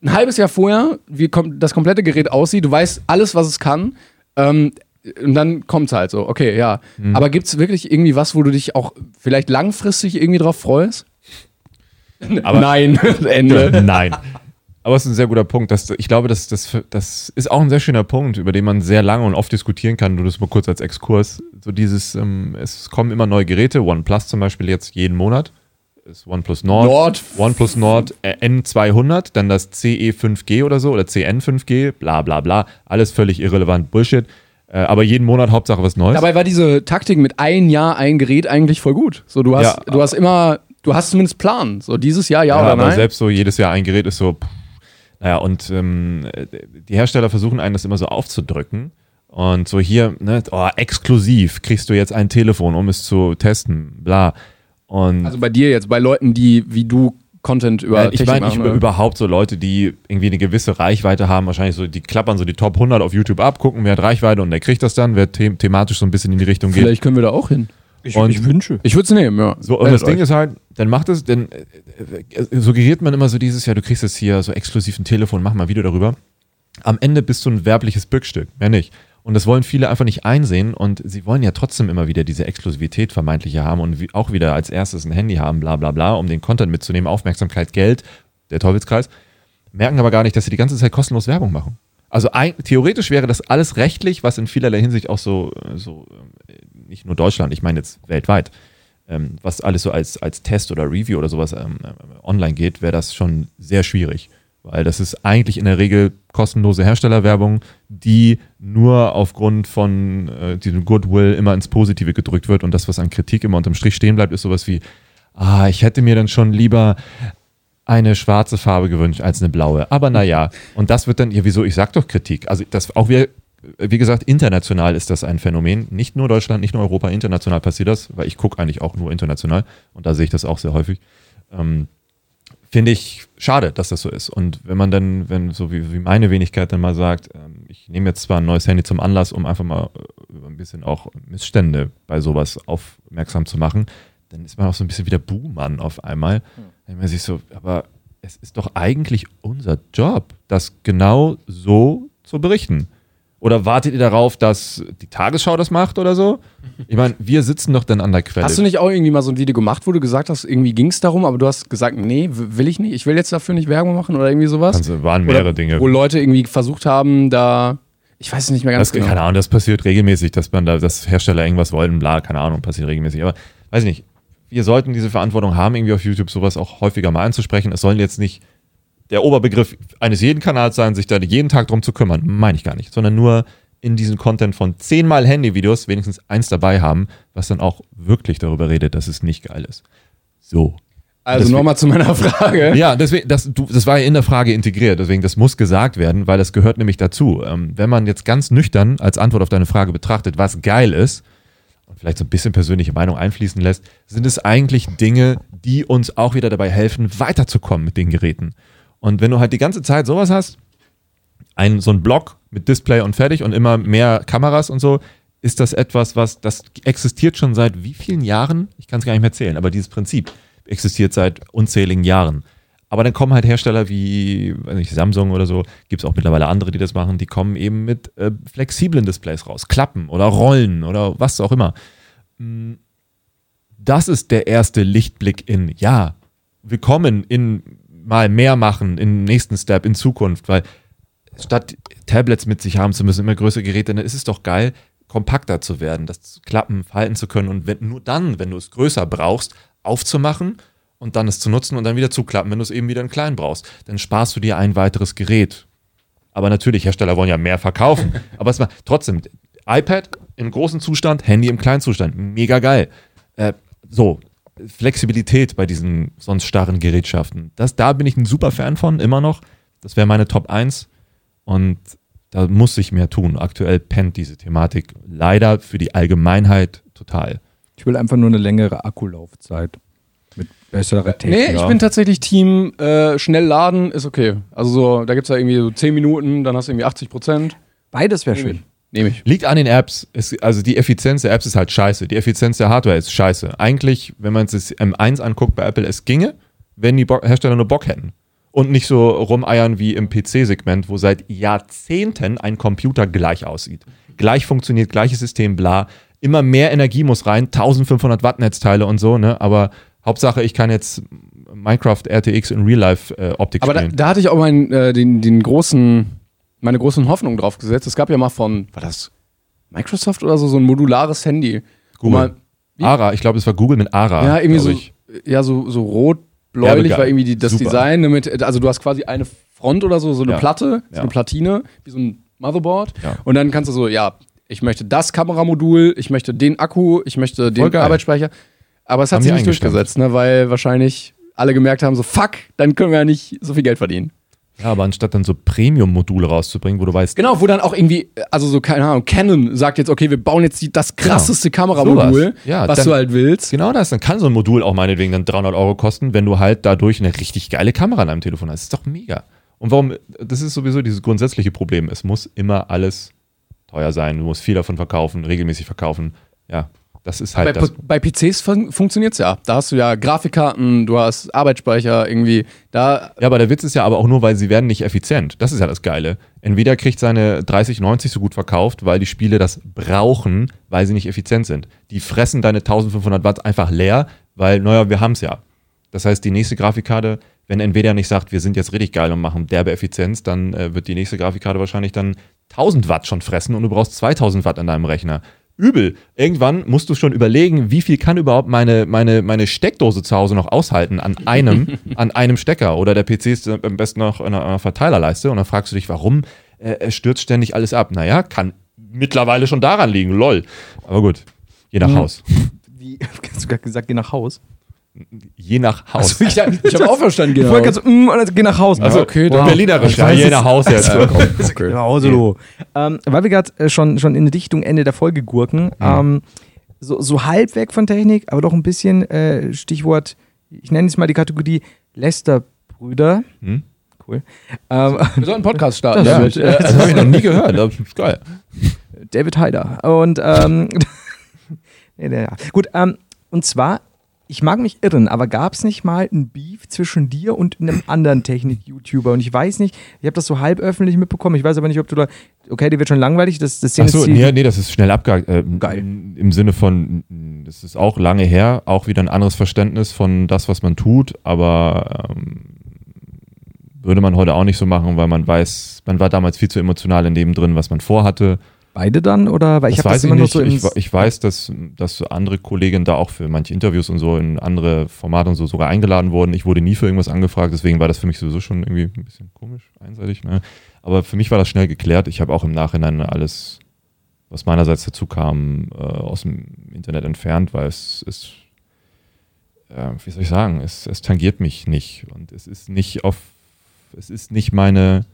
ein halbes Jahr vorher, wie kom das komplette Gerät aussieht, du weißt alles, was es kann. Ähm, und dann kommt es halt so, okay, ja. Aber gibt es wirklich irgendwie was, wo du dich auch vielleicht langfristig irgendwie drauf freust? Aber- Nein, Ende. Nein. Aber es ist ein sehr guter Punkt. Das, ich glaube, das, das, das ist auch ein sehr schöner Punkt, über den man sehr lange und oft diskutieren kann. Nur das mal kurz als Exkurs. So dieses, ähm, es kommen immer neue Geräte. OnePlus zum Beispiel jetzt jeden Monat. Ist OnePlus Nord. Nord. OnePlus Nord äh, N200, dann das CE 5G oder so oder CN 5G, bla bla bla. Alles völlig irrelevant, Bullshit. Äh, aber jeden Monat Hauptsache was Neues. Dabei war diese Taktik mit ein Jahr ein Gerät eigentlich voll gut. So, du hast, Ja. du hast immer, du hast zumindest Plan. So, dieses Jahr ja, Ja, oder aber nein? selbst so jedes Jahr ein Gerät ist so, pff, naja, und ähm, die Hersteller versuchen einen das immer so aufzudrücken. Und so hier, ne, oh, exklusiv kriegst du jetzt ein Telefon, um es zu testen, bla. Und Also bei dir jetzt, bei Leuten, die wie du Content über Nein, ich meine machen, über, überhaupt so Leute, die irgendwie eine gewisse Reichweite haben, wahrscheinlich so, die klappern so die Top 100 auf YouTube ab, gucken, wer hat Reichweite und der kriegt das dann, wer the thematisch so ein bisschen in die Richtung geht. Vielleicht können wir da auch hin. Ich- ich wünsche. Ich würde es nehmen, ja. So, und das Ding euch. ist halt, dann macht es, dann äh, äh, suggeriert man immer so dieses Jahr, du kriegst jetzt hier so exklusiv ein Telefon, mach mal ein Video darüber. Am Ende bist du ein werbliches Bückstück, mehr nicht. Und das wollen viele einfach nicht einsehen und sie wollen ja trotzdem immer wieder diese Exklusivität vermeintliche haben und wie, auch wieder als erstes ein Handy haben, bla bla bla, um den Content mitzunehmen, Aufmerksamkeit, Geld, der Teufelskreis, merken aber gar nicht, dass sie die ganze Zeit kostenlos Werbung machen. Also ein, theoretisch wäre das alles rechtlich, was in vielerlei Hinsicht auch so, so äh, nicht nur Deutschland, ich meine jetzt weltweit, ähm, was alles so als, als Test oder Review oder sowas ähm, äh, online geht, wäre das schon sehr schwierig. Weil das ist eigentlich in der Regel kostenlose Herstellerwerbung, die nur aufgrund von äh, diesem Goodwill immer ins Positive gedrückt wird und das, was an Kritik immer unterm Strich stehen bleibt, ist sowas wie, ah, ich hätte mir dann schon lieber eine schwarze Farbe gewünscht als eine blaue. Aber naja, und das wird dann, ja, wieso, ich sag doch Kritik. Also das auch wir, wie gesagt, international ist das ein Phänomen. Nicht nur Deutschland, nicht nur Europa, international passiert das, weil ich gucke eigentlich auch nur international und da sehe ich das auch sehr häufig. Ähm, finde ich schade, dass das so ist. Und wenn man dann, wenn so wie, wie meine Wenigkeit dann mal sagt, ähm, ich nehme jetzt zwar ein neues Handy zum Anlass, um einfach mal äh, ein bisschen auch Missstände bei sowas aufmerksam zu machen, dann ist man auch so ein bisschen wie der Buhmann auf einmal. Dann man sich so, aber es ist doch eigentlich unser Job, das genau so zu berichten. Oder wartet ihr darauf, dass die Tagesschau das macht oder so? Ich meine, wir sitzen doch dann an der Quelle. Hast du nicht auch irgendwie mal so ein Video gemacht, wo du gesagt hast, irgendwie ging es darum, aber du hast gesagt, nee, will ich nicht, ich will jetzt dafür nicht Werbung machen oder irgendwie sowas? Also, waren mehrere oder, Dinge. Wo Leute irgendwie versucht haben, da, ich weiß es nicht mehr ganz Das, genau. Keine Ahnung, das passiert regelmäßig, dass man da, dass Hersteller irgendwas wollen, bla, keine Ahnung, passiert regelmäßig. Aber weiß ich nicht, wir sollten diese Verantwortung haben, irgendwie auf YouTube sowas auch häufiger mal anzusprechen. Es sollen jetzt nicht der Oberbegriff eines jeden Kanals sein, sich da jeden Tag drum zu kümmern. Meine ich gar nicht. Sondern nur in diesem Content von zehnmal Handyvideos wenigstens eins dabei haben, was dann auch wirklich darüber redet, dass es nicht geil ist. So. Also nochmal zu meiner Frage. Ja, deswegen, das, du, das war ja in der Frage integriert, deswegen das muss gesagt werden, weil das gehört nämlich dazu. Ähm, wenn man jetzt ganz nüchtern als Antwort auf deine Frage betrachtet, was geil ist und vielleicht so ein bisschen persönliche Meinung einfließen lässt, sind es eigentlich Dinge, die uns auch wieder dabei helfen, weiterzukommen mit den Geräten. Und wenn du halt die ganze Zeit sowas hast, ein, so ein Block mit Display und fertig und immer mehr Kameras und so, ist das etwas, was, das existiert schon seit wie vielen Jahren? Ich kann es gar nicht mehr zählen, aber dieses Prinzip existiert seit unzähligen Jahren. Aber dann kommen halt Hersteller wie weiß nicht, Samsung oder so, gibt es auch mittlerweile andere, die das machen, die kommen eben mit äh, flexiblen Displays raus, Klappen oder Rollen oder was auch immer. Mm, Das ist der erste Lichtblick in, ja, wir kommen in mal mehr machen, im nächsten Step, in Zukunft, weil statt Tablets mit sich haben zu müssen, immer größere Geräte, dann ist es doch geil, kompakter zu werden, das Klappen falten zu können und wenn, nur dann, wenn du es größer brauchst, aufzumachen und dann es zu nutzen und dann wieder zuklappen, wenn du es eben wieder in klein brauchst. Dann sparst du dir ein weiteres Gerät. Aber natürlich, Hersteller wollen ja mehr verkaufen. Aber es war trotzdem, iPad im großen Zustand, Handy im kleinen Zustand. Mega geil. Äh, so, Flexibilität bei diesen sonst starren Gerätschaften. Das, da bin ich ein super Fan von, immer noch. Das wäre meine Top 1. Und da muss sich mehr tun. Aktuell pennt diese Thematik leider für die Allgemeinheit total. Ich will einfach nur eine längere Akkulaufzeit. Mit besserer Technik. Nee, ich bin tatsächlich Team äh, schnell laden ist okay. Also so, da gibt es ja irgendwie so 10 Minuten, dann hast du irgendwie 80 Prozent. Beides wäre schön. Nehme ich. Liegt an den Apps. Es, also die Effizienz der Apps ist halt scheiße. Die Effizienz der Hardware ist scheiße. Eigentlich, wenn man sich das M1 anguckt bei Apple, es ginge, wenn die Bo Hersteller nur Bock hätten. Und nicht so rumeiern wie im PC-Segment, wo seit Jahrzehnten ein Computer gleich aussieht. Gleich funktioniert, gleiches System, bla. Immer mehr Energie muss rein, 1500 Watt Netzteile und so, ne? Aber Hauptsache, ich kann jetzt Minecraft RTX in Real Life äh, Optik Aber da, spielen. da hatte ich auch mein, äh, den, den großen, meine großen Hoffnungen drauf gesetzt. Es gab ja mal von, war das Microsoft oder so, so ein modulares Handy. Google. man-? Ara, ich glaube, es war Google mit Ara. Ja, irgendwie so, ich. ja, so, so rot-bläulich Werbegeil. war irgendwie die, das Super. Design. Mit, also du hast quasi eine Front oder so, so eine Ja. Platte, so Ja. eine Platine, wie so ein Motherboard. Ja. Und dann kannst du so, ja, ich möchte das Kameramodul, ich möchte den Akku, ich möchte den geil. Arbeitsspeicher. Aber es hat Haben sich nicht durchgesetzt, ne, weil wahrscheinlich alle gemerkt haben, so fuck, dann können wir ja nicht so viel Geld verdienen. Ja, aber anstatt dann so Premium-Module rauszubringen, wo du weißt, Genau, wo dann auch irgendwie, also so, keine Ahnung, Canon sagt jetzt, okay, wir bauen jetzt die, das krasseste Genau. Kameramodul, Sowas. Ja, was dann- du halt willst. Genau das, dann kann so ein Modul auch meinetwegen dann 300 Euro kosten, wenn du halt dadurch eine richtig geile Kamera an deinem Telefon hast. Das ist doch mega. Und warum, das ist sowieso dieses grundsätzliche Problem. Es muss immer alles teuer sein. Du musst viel davon verkaufen, regelmäßig verkaufen. Ja, das ist halt Bei, das. bei PCs fun funktioniert es ja. Da hast du ja Grafikkarten, du hast Arbeitsspeicher irgendwie. Da, Ja, aber der Witz ist ja aber auch nur, weil sie werden nicht effizient. Das ist ja das Geile. Nvidia kriegt seine 3090 so gut verkauft, weil die Spiele das brauchen, weil sie nicht effizient sind. Die fressen deine 1500 Watt einfach leer, weil, naja, wir haben es ja. Das heißt, die nächste Grafikkarte, wenn Nvidia nicht sagt, wir sind jetzt richtig geil und machen derbe Effizienz, dann äh, wird die nächste Grafikkarte wahrscheinlich dann 1000 Watt schon fressen und du brauchst 2000 Watt an deinem Rechner. Übel. Irgendwann musst du schon überlegen, wie viel kann überhaupt meine, meine, meine Steckdose zu Hause noch aushalten an einem, an einem Stecker. Oder der PC ist am besten noch an einer, Verteilerleiste und dann fragst du dich, warum äh, es stürzt ständig alles ab. Naja, kann mittlerweile schon daran liegen, lol. Aber gut, je nach Mhm. Haus. Wie, hast du gerade gesagt, geh nach Haus? Je nach Haus. ich, ich habe auch verstanden, Ich genau. wollte gerade so, mm, und geh nach Haus. also, okay, wow. Berlinerisch, Ich ja, je nach Haus jetzt. Geh nach Hause. Ähm, weil wir gerade äh, schon, schon in Richtung Ende der Folge gurken, ähm, so, so halb weg von Technik, aber doch ein bisschen, äh, Stichwort, ich nenne es mal die Kategorie Brüder. Hm? Cool. Ähm, Wir sollten einen Podcast starten. Ja, damit. Äh, das habe ich noch nie gehört. Das ist geil. David Hyder. Und ähm, nee, ja. gut, ähm, und zwar, ich mag mich irren, aber gab es nicht mal ein Beef zwischen dir und einem anderen Technik-YouTuber? Und ich weiß nicht, ich habe das so halb öffentlich mitbekommen, ich weiß aber nicht, ob du da, okay, dir wird schon langweilig, das, das Szene nee, nee, das ist schnell abgehakt. Äh, Geil. Im Sinne von, das ist auch lange her, auch wieder ein anderes Verständnis von das, was man tut, aber ähm, würde man heute auch nicht so machen, weil man weiß, man war damals viel zu emotional in dem drin, was man vorhatte. Beide dann? Oder? Weil ich das weiß das immer ich nicht. so ich, ich weiß, dass, dass so andere Kolleginnen da auch für manche Interviews und so in andere Formate und so sogar eingeladen wurden. Ich wurde nie für irgendwas angefragt, deswegen war das für mich sowieso schon irgendwie ein bisschen komisch, einseitig. Ne? Aber für mich war das schnell geklärt. Ich habe auch im Nachhinein alles, was meinerseits dazu kam, äh, aus dem Internet entfernt, weil es ist, äh, wie soll ich sagen, es, es tangiert mich nicht und es ist nicht auf, es ist nicht meine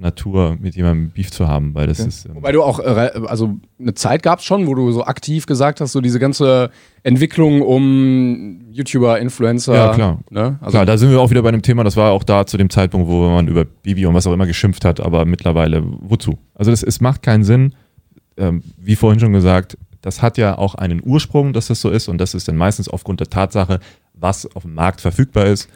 Natur, mit jemandem Beef zu haben, weil das Okay. ist. ähm, Wobei du auch, äh, also eine Zeit gab es schon, wo du so aktiv gesagt hast, so diese ganze Entwicklung um YouTuber, Influencer. Ja, klar. Ne? Also Klar, da sind wir auch wieder bei dem Thema, das war auch da zu dem Zeitpunkt, wo man über Bibi und was auch immer geschimpft hat, aber mittlerweile, wozu? Also das, es macht keinen Sinn, ähm, wie vorhin schon gesagt, das hat ja auch einen Ursprung, dass das so ist und das ist dann meistens aufgrund der Tatsache, was auf dem Markt verfügbar ist.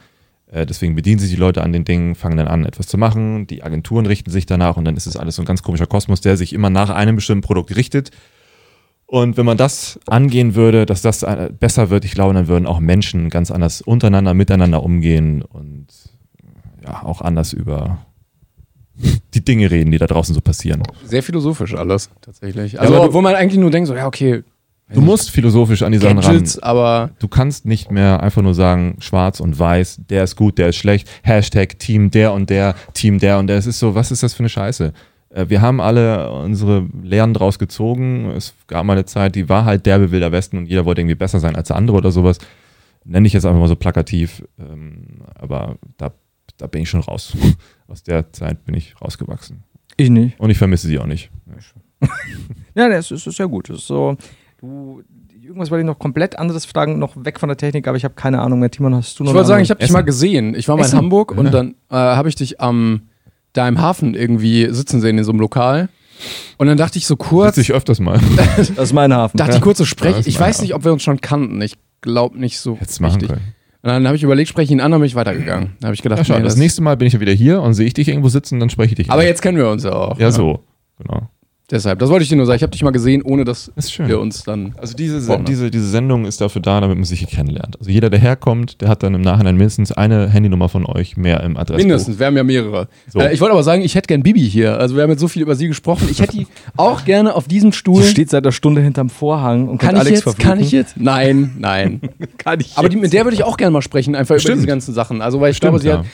Äh, deswegen bedienen sich die Leute an den Dingen, fangen dann an, etwas zu machen, die Agenturen richten sich danach und dann ist es alles so ein ganz komischer Kosmos, der sich immer nach einem bestimmten Produkt richtet. Und wenn man das angehen würde, dass das äh, besser wird, ich glaube, dann würden auch Menschen ganz anders untereinander, miteinander umgehen und ja, auch anders über die Dinge reden, die da draußen so passieren. sehr philosophisch alles, tatsächlich. Also, du- obwohl man eigentlich nur denkt, so, ja, okay, Du musst philosophisch an die Sachen ran. Gadgets, aber Du kannst nicht mehr einfach nur sagen, schwarz und weiß, der ist gut, der ist schlecht, Hashtag Team der und der, Team der und der. Es ist so, was ist das für eine Scheiße? Äh, Wir haben alle unsere Lehren draus gezogen. Es gab mal eine Zeit, die war halt derbe wilder Westen und jeder wollte irgendwie besser sein als der andere oder sowas. Nenne ich jetzt einfach mal so plakativ. ähm, Aber da, da bin ich schon raus. Aus der Zeit bin ich rausgewachsen. Ich nicht. Und ich vermisse sie auch nicht. Ja, das ist, ist ja gut. Das ist so, du, irgendwas wollte ich noch komplett anderes fragen, noch weg von der Technik, aber ich habe keine Ahnung mehr. Timon, hast du noch ich wollte sagen, ich habe dich mal gesehen. Ich war mal in Essen? Hamburg und Ja. dann äh, habe ich dich am da im Hafen irgendwie sitzen sehen in so einem Lokal. Und dann dachte ich so kurz, Sitze ich öfters mal. Das ist mein Hafen. dachte ich kurz so spreche. Ja, Ich weiß ja. nicht, ob wir uns schon kannten. Ich glaube nicht so Hättest machen richtig. können. Und dann habe ich überlegt, spreche ich ihn an, dann bin ich weitergegangen. Da habe ich gedacht, Ja, schau, nee, das das- nächste Mal bin ich ja wieder hier und sehe ich dich irgendwo sitzen, dann spreche ich dich aber an. jetzt kennen wir uns ja auch. Ja, so. Genau. Deshalb, das wollte ich dir nur sagen. Ich habe dich mal gesehen, ohne dass Das ist schön. wir uns dann. Also diese, diese, diese Sendung ist dafür da, damit man sich hier kennenlernt. Also jeder, der herkommt, der hat dann im Nachhinein mindestens eine Handynummer von euch mehr im Adressbuch. Mindestens, wir haben ja mehrere. So. Äh, ich wollte aber sagen, ich hätte gern Bibi hier. Also wir haben jetzt so viel über sie gesprochen. Ich hätte die auch gerne auf diesem Stuhl. Die steht seit einer Stunde hinterm Vorhang und kann ich Alex jetzt? verfluchen. Kann ich jetzt? Nein, nein. Kann ich aber die, mit der würde ich auch gerne mal sprechen, einfach über Stimmt. diese ganzen Sachen. Also weil ich Stimmt, glaube, sie ja. hat.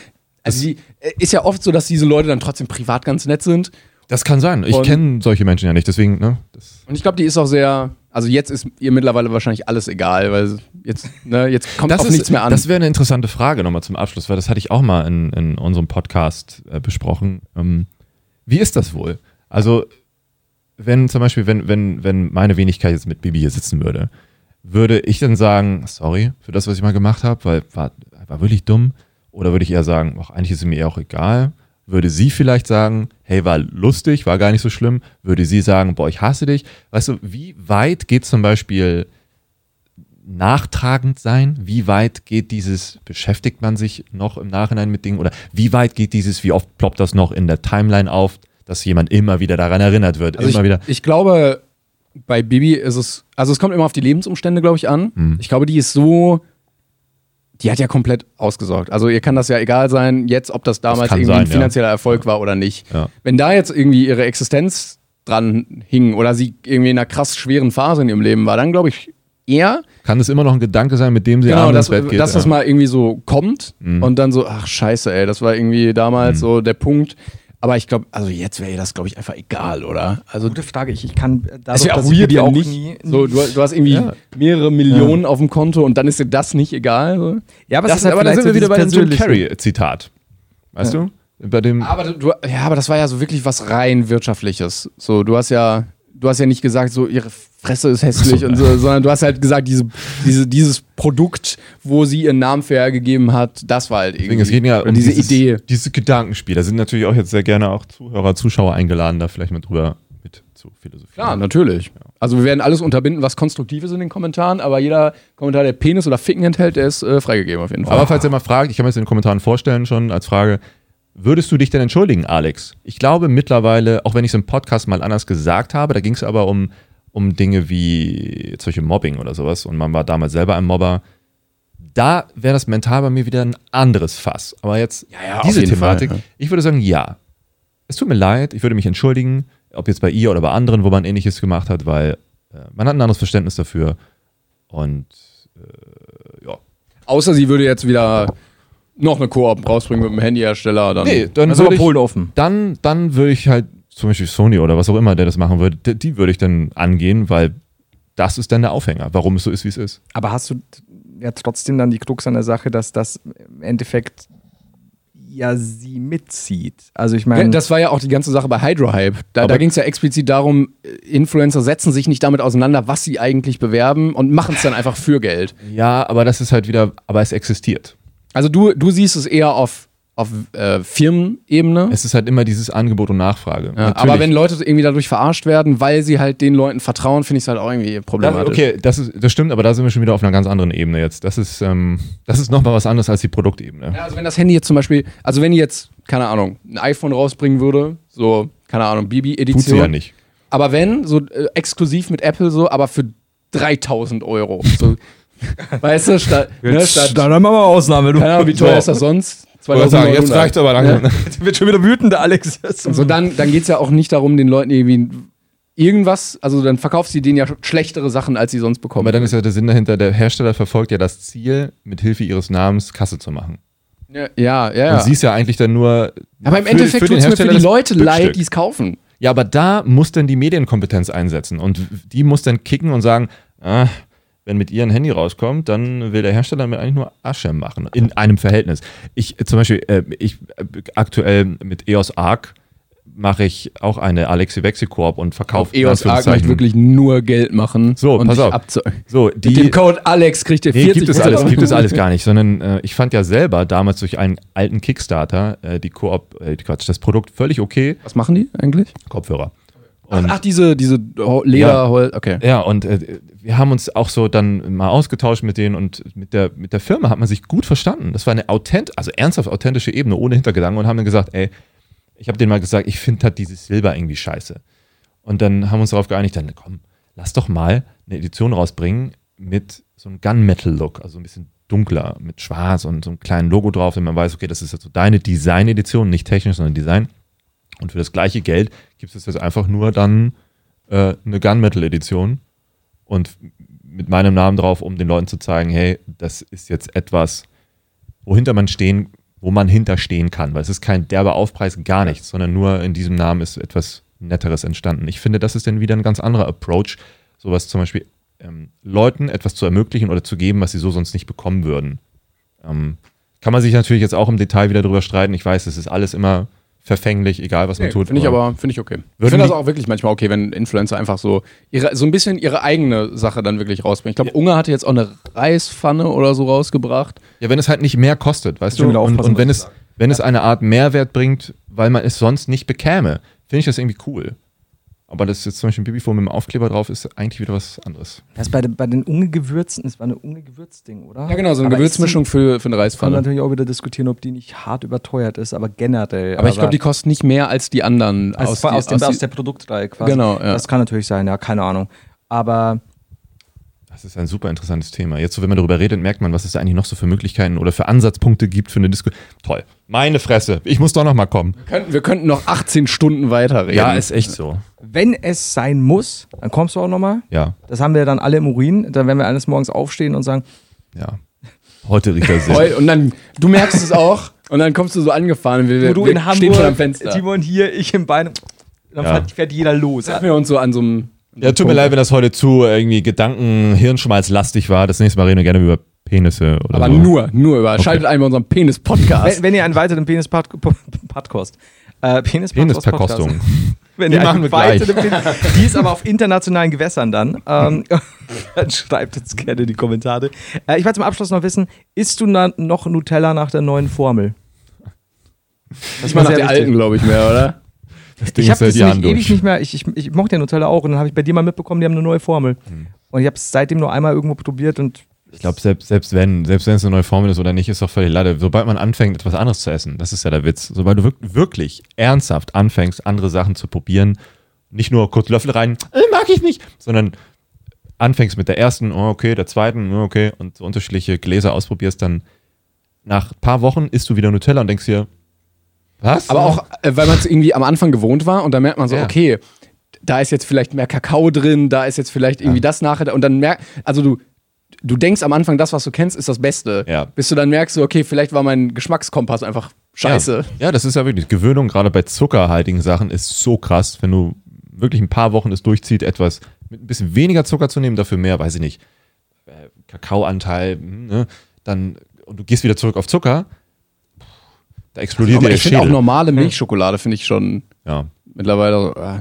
Also sie äh, ist ja oft so, dass diese Leute dann trotzdem privat ganz nett sind. Das kann sein. Ich kenne solche Menschen ja nicht, deswegen, ne? Das, Und ich glaube, die ist auch sehr. Also jetzt ist ihr mittlerweile wahrscheinlich alles egal, weil jetzt, ne, jetzt kommt das auf ist, nichts mehr an. Das wäre eine interessante Frage nochmal zum Abschluss, weil das hatte ich auch mal in, in unserem Podcast äh, besprochen. Ähm, wie ist das wohl? Also, wenn zum Beispiel, wenn, wenn, wenn meine Wenigkeit jetzt mit Bibi hier sitzen würde, würde ich dann sagen, sorry für das, was ich mal gemacht habe, weil war, war wirklich dumm? Oder würde ich eher sagen, ach, eigentlich ist es mir eher auch egal? Würde sie vielleicht sagen, hey, war lustig, war gar nicht so schlimm? Würde sie sagen, boah, ich hasse dich? Weißt du, wie weit geht zum Beispiel nachtragend sein? Wie weit geht dieses, beschäftigt man sich noch im Nachhinein mit Dingen? Oder wie weit geht dieses, wie oft ploppt das noch in der Timeline auf, dass jemand immer wieder daran erinnert wird? Also immer ich, wieder. ich glaube, bei Bibi ist es, also es kommt immer auf die Lebensumstände, glaube ich, an. Hm. Ich glaube, die ist so, die hat ja komplett ausgesorgt. Also ihr kann das ja egal sein, jetzt, ob das damals kann irgendwie sein, ein ja. finanzieller Erfolg war oder nicht. Ja. Wenn da jetzt irgendwie ihre Existenz dran hing oder sie irgendwie in einer krass schweren Phase in ihrem Leben war, dann glaube ich eher, Kann es immer noch ein Gedanke sein, mit dem sie genau, abends dass, ins Bett geht? dass das ja. mal irgendwie so kommt Mhm. und dann so, ach scheiße, ey, das war irgendwie damals Mhm. so der Punkt. Aber ich glaube, also jetzt wäre das, glaube ich, einfach egal, oder? Also Gute Frage. Ich, ich kann äh, dadurch, das ist ja auch dass ich weird, wenn auch nicht. nie. so, du, du hast irgendwie Ja. mehrere Millionen auf dem Konto und dann ist dir das nicht egal. So. ja, aber, Das, ist halt aber da vielleicht sind wir wieder bei dem Jim Persönliche. Carrey-Zitat. Weißt du? Bei dem. Aber du, ja, aber das war ja so wirklich was rein wirtschaftliches. So, du hast ja, du hast ja nicht gesagt, so ihre Fresse ist hässlich und so, sondern du hast halt gesagt, diese, diese, dieses Produkt, wo sie ihren Namen für hergegeben hat, das war halt irgendwie. Deswegen, es geht ja um diese dieses, Idee. Dieses Gedankenspiel. Da sind natürlich auch jetzt sehr gerne auch Zuhörer, Zuschauer eingeladen, da vielleicht mal drüber mit zu philosophieren. Klar, natürlich. Also wir werden alles unterbinden, was konstruktiv ist in den Kommentaren, aber jeder Kommentar, der Penis oder Ficken enthält, der ist äh, freigegeben auf jeden Fall. Aber falls ihr mal fragt, ich kann mir das in den Kommentaren vorstellen schon als Frage, würdest du dich denn entschuldigen, Alex? Ich glaube mittlerweile, auch wenn ich es im Podcast mal anders gesagt habe, da ging es aber um, um Dinge wie solche Mobbing oder sowas und man war damals selber ein Mobber. Da wäre das mental bei mir wieder ein anderes Fass. Aber jetzt ja, auf diese Thematik, Fall, ja. ich würde sagen, ja. Es tut mir leid, ich würde mich entschuldigen, ob jetzt bei ihr oder bei anderen, wo man ähnliches gemacht hat, weil äh, man hat ein anderes Verständnis dafür. Und äh, ja. Außer sie würde jetzt wieder noch eine Koop rausbringen mit dem Handyhersteller. Dann Nee, dann Also würde ich, Polen offen. dann, dann würde ich halt zum Beispiel Sony oder was auch immer, der das machen würde, die, die würde ich dann angehen, weil das ist dann der Aufhänger, warum es so ist, wie es ist. Aber hast du ja trotzdem dann die Krux an der Sache, dass das im Endeffekt ja sie mitzieht? Also ich meine, das war ja auch die ganze Sache bei Hydro Hype. Da, Aber- da ging es ja explizit darum, äh, Influencer setzen sich nicht damit auseinander, was sie eigentlich bewerben und machen es dann einfach für Geld. Ja, aber das ist halt wieder, aber es existiert. Also du, du siehst es eher auf, auf äh, Firmenebene. Es ist halt immer dieses Angebot und Nachfrage. Ja, aber wenn Leute irgendwie dadurch verarscht werden, weil sie halt den Leuten vertrauen, finde ich es halt auch irgendwie problematisch. okay, das, ist, das stimmt, aber da sind wir schon wieder auf einer ganz anderen Ebene jetzt. Das ist, ähm, das ist nochmal was anderes als die Produktebene. Ja, also wenn das Handy jetzt zum Beispiel, also wenn die jetzt, keine Ahnung, ein iPhone rausbringen würde, so, keine Ahnung, Bibi-Edition. Tut sie ja nicht. Aber wenn, so äh, exklusiv mit Apple so, aber für 3000 Euro. So, weißt du, statt, ne, statt dann haben wir mal Ausnahme. Du keine Ahnung, wie teuer ist das sonst? 2900. aber langsam. wird schon wieder wütend, der Alex. So, dann, dann geht es ja auch nicht darum, den Leuten irgendwie irgendwas, also dann verkaufst du denen ja schlechtere Sachen, als sie sonst bekommen. Aber dann ist ja der Sinn dahinter, der Hersteller verfolgt ja das Ziel, mit Hilfe ihres Namens Kasse zu machen. ja, ja, ja. Und sie ist ja eigentlich dann nur. aber im für- Endeffekt tut es mir für die Leute leid, die es kaufen. Ja, aber da muss dann die Medienkompetenz einsetzen und die muss dann kicken und sagen, ah, wenn mit ihr ein Handy rauskommt, dann will der Hersteller damit eigentlich nur Asche machen. In einem Verhältnis. Ich zum Beispiel, äh, ich äh, aktuell mit EOS Arc mache ich auch eine Alexi Vexi Koop und verkaufe EOS Arc möchte wirklich nur Geld machen So, und pass auf. So, Mit dem die, Code Alex kriegt ihr Nee, 40 gibt es alles, gibt es alles gar nicht, sondern äh, ich fand ja selber damals durch einen alten Kickstarter äh, die Koop, äh, Quatsch, das Produkt völlig okay. Was machen die eigentlich? Kopfhörer. Ach, Und, ach, diese, diese Ho- Leder, Hol- okay. ja, und äh, wir haben uns auch so dann mal ausgetauscht mit denen und mit der, mit der Firma hat man sich gut verstanden. Das war eine authent, also ernsthaft authentische Ebene, ohne Hintergedanken und haben dann gesagt, ey, ich habe denen mal gesagt, ich finde halt dieses Silber irgendwie scheiße. Und dann haben wir uns darauf geeinigt, dann komm, lass doch mal eine Edition rausbringen mit so einem Gunmetal-Look, also ein bisschen dunkler, mit schwarz und so einem kleinen Logo drauf, damit man weiß, okay, das ist jetzt so deine Design-Edition, nicht technisch, sondern Design. Und für das gleiche Geld gibt es jetzt einfach nur dann äh, eine Gunmetal-Edition und mit meinem Namen drauf, um den Leuten zu zeigen, hey, das ist jetzt etwas, wohinter man stehen, wo man hinterstehen kann, weil es ist kein derber Aufpreis, gar nichts, sondern nur in diesem Namen ist etwas Netteres entstanden. Ich finde, das ist dann wieder ein ganz anderer Approach, sowas zum Beispiel ähm, Leuten etwas zu ermöglichen oder zu geben, was sie so sonst nicht bekommen würden. Ähm, kann man sich natürlich jetzt auch im Detail wieder drüber streiten. Ich weiß, es ist alles immer verfänglich, egal was man Nee, tut. Finde ich aber finde ich okay. Ich finde das auch wirklich manchmal okay, wenn Influencer einfach so ihre, so ein bisschen ihre eigene Sache dann wirklich rausbringen. Ich glaube, Unge hatte jetzt auch eine Reispfanne oder so rausgebracht. Ja, wenn es halt nicht mehr kostet, weißt du? Und, und wenn es, wenn es eine Art Mehrwert bringt, weil man es sonst nicht bekäme, finde ich das irgendwie cool. Aber das jetzt zum Beispiel ein Babyphone mit dem Aufkleber drauf ist eigentlich wieder was anderes. Das bei, den- bei den Ungewürzen, das war eine Ungewürzding, oder? Ja, genau, so eine Aber Gewürzmischung für, für eine Kann man Reispfanne. natürlich auch wieder diskutieren, ob die nicht hart überteuert ist, aber generell. Aber ich glaube, die kosten nicht mehr als die anderen. aus, die- aus, dem, die- aus der Produktreihe quasi. Genau, ja. Das kann natürlich sein, ja, keine Ahnung. Aber Das ist ein super interessantes Thema. Jetzt, so, wenn man darüber redet, merkt man, was es da eigentlich noch so für Möglichkeiten oder für Ansatzpunkte gibt für eine Diskussion. Toll. Meine Fresse. Ich muss doch noch mal kommen. könnten, wir könnten noch 18 Stunden weiterreden. Ja, ist echt so. wenn es sein muss, dann kommst du auch nochmal. Ja, Das haben wir dann alle im Urin. Dann werden wir eines Morgens aufstehen und sagen, ja. Heute riecht er sehr. Und dann, du merkst es auch, und dann kommst du so angefahren. Wir, wo du wir in schon am Fenster. Timon hier, ich im Bein. Dann Ja. fährt, fährt jeder los. Treffen wir uns so an so einem. Ja, tut mir leid, wenn das heute zu irgendwie Gedanken, Hirnschmalz-lastig war. Das nächste Mal reden wir gerne über Penisse oder Aber so. nur, nur über. Schaltet ein bei unserem Penis-Podcast. Wenn, wenn ihr einen weiteren Penis-Podcast, äh, Penis Penisverkostung. Wenn Wir ihr machen einen wir gleich. weiteren Film- Die ist aber auf internationalen Gewässern dann. Ähm, dann schreibt uns gerne in die Kommentare. Äh, ich wollte zum Abschluss noch wissen, isst du na, noch Nutella nach der neuen Formel? Das war nach der wichtig. alten, glaube ich, mehr, oder? Das Ding Ich habe das nämlich ewig nicht mehr, ich, ich, ich mochte ja Nutella auch und dann habe ich bei dir mal mitbekommen, die haben eine neue Formel. Und ich habe es seitdem nur einmal irgendwo probiert und Ich glaube, selbst, selbst wenn selbst wenn es eine neue Formel ist oder nicht, ist doch völlig leider. Sobald man anfängt, etwas anderes zu essen, das ist ja der Witz. Sobald du wirk- wirklich ernsthaft anfängst, andere Sachen zu probieren, nicht nur kurz Löffel rein, äh, mag ich nicht, sondern anfängst mit der ersten, oh, okay, der zweiten, oh, okay, und so unterschiedliche Gläser ausprobierst, dann nach ein paar Wochen isst du wieder Nutella und denkst dir, was? Aber auch, äh, weil man es irgendwie am Anfang gewohnt war und dann merkt man so, Ja. okay, da ist jetzt vielleicht mehr Kakao drin, da ist jetzt vielleicht irgendwie das nachher und dann merkt, also du, du denkst am Anfang, das, was du kennst, ist das Beste. Ja. Bis du dann merkst, so, okay, vielleicht war mein Geschmackskompass einfach scheiße. Ja, ja, das ist ja wirklich. Gewöhnung, gerade bei zuckerhaltigen Sachen, ist so krass, wenn du wirklich ein paar Wochen es durchzieht, etwas mit ein bisschen weniger Zucker zu nehmen, dafür mehr, weiß ich nicht, äh, Kakaoanteil, hm, ne, dann, und du gehst wieder zurück auf Zucker, da explodiert Aber der ich finde auch Schädel. normale Milchschokolade finde ich schon Ja. mittlerweile so, äh,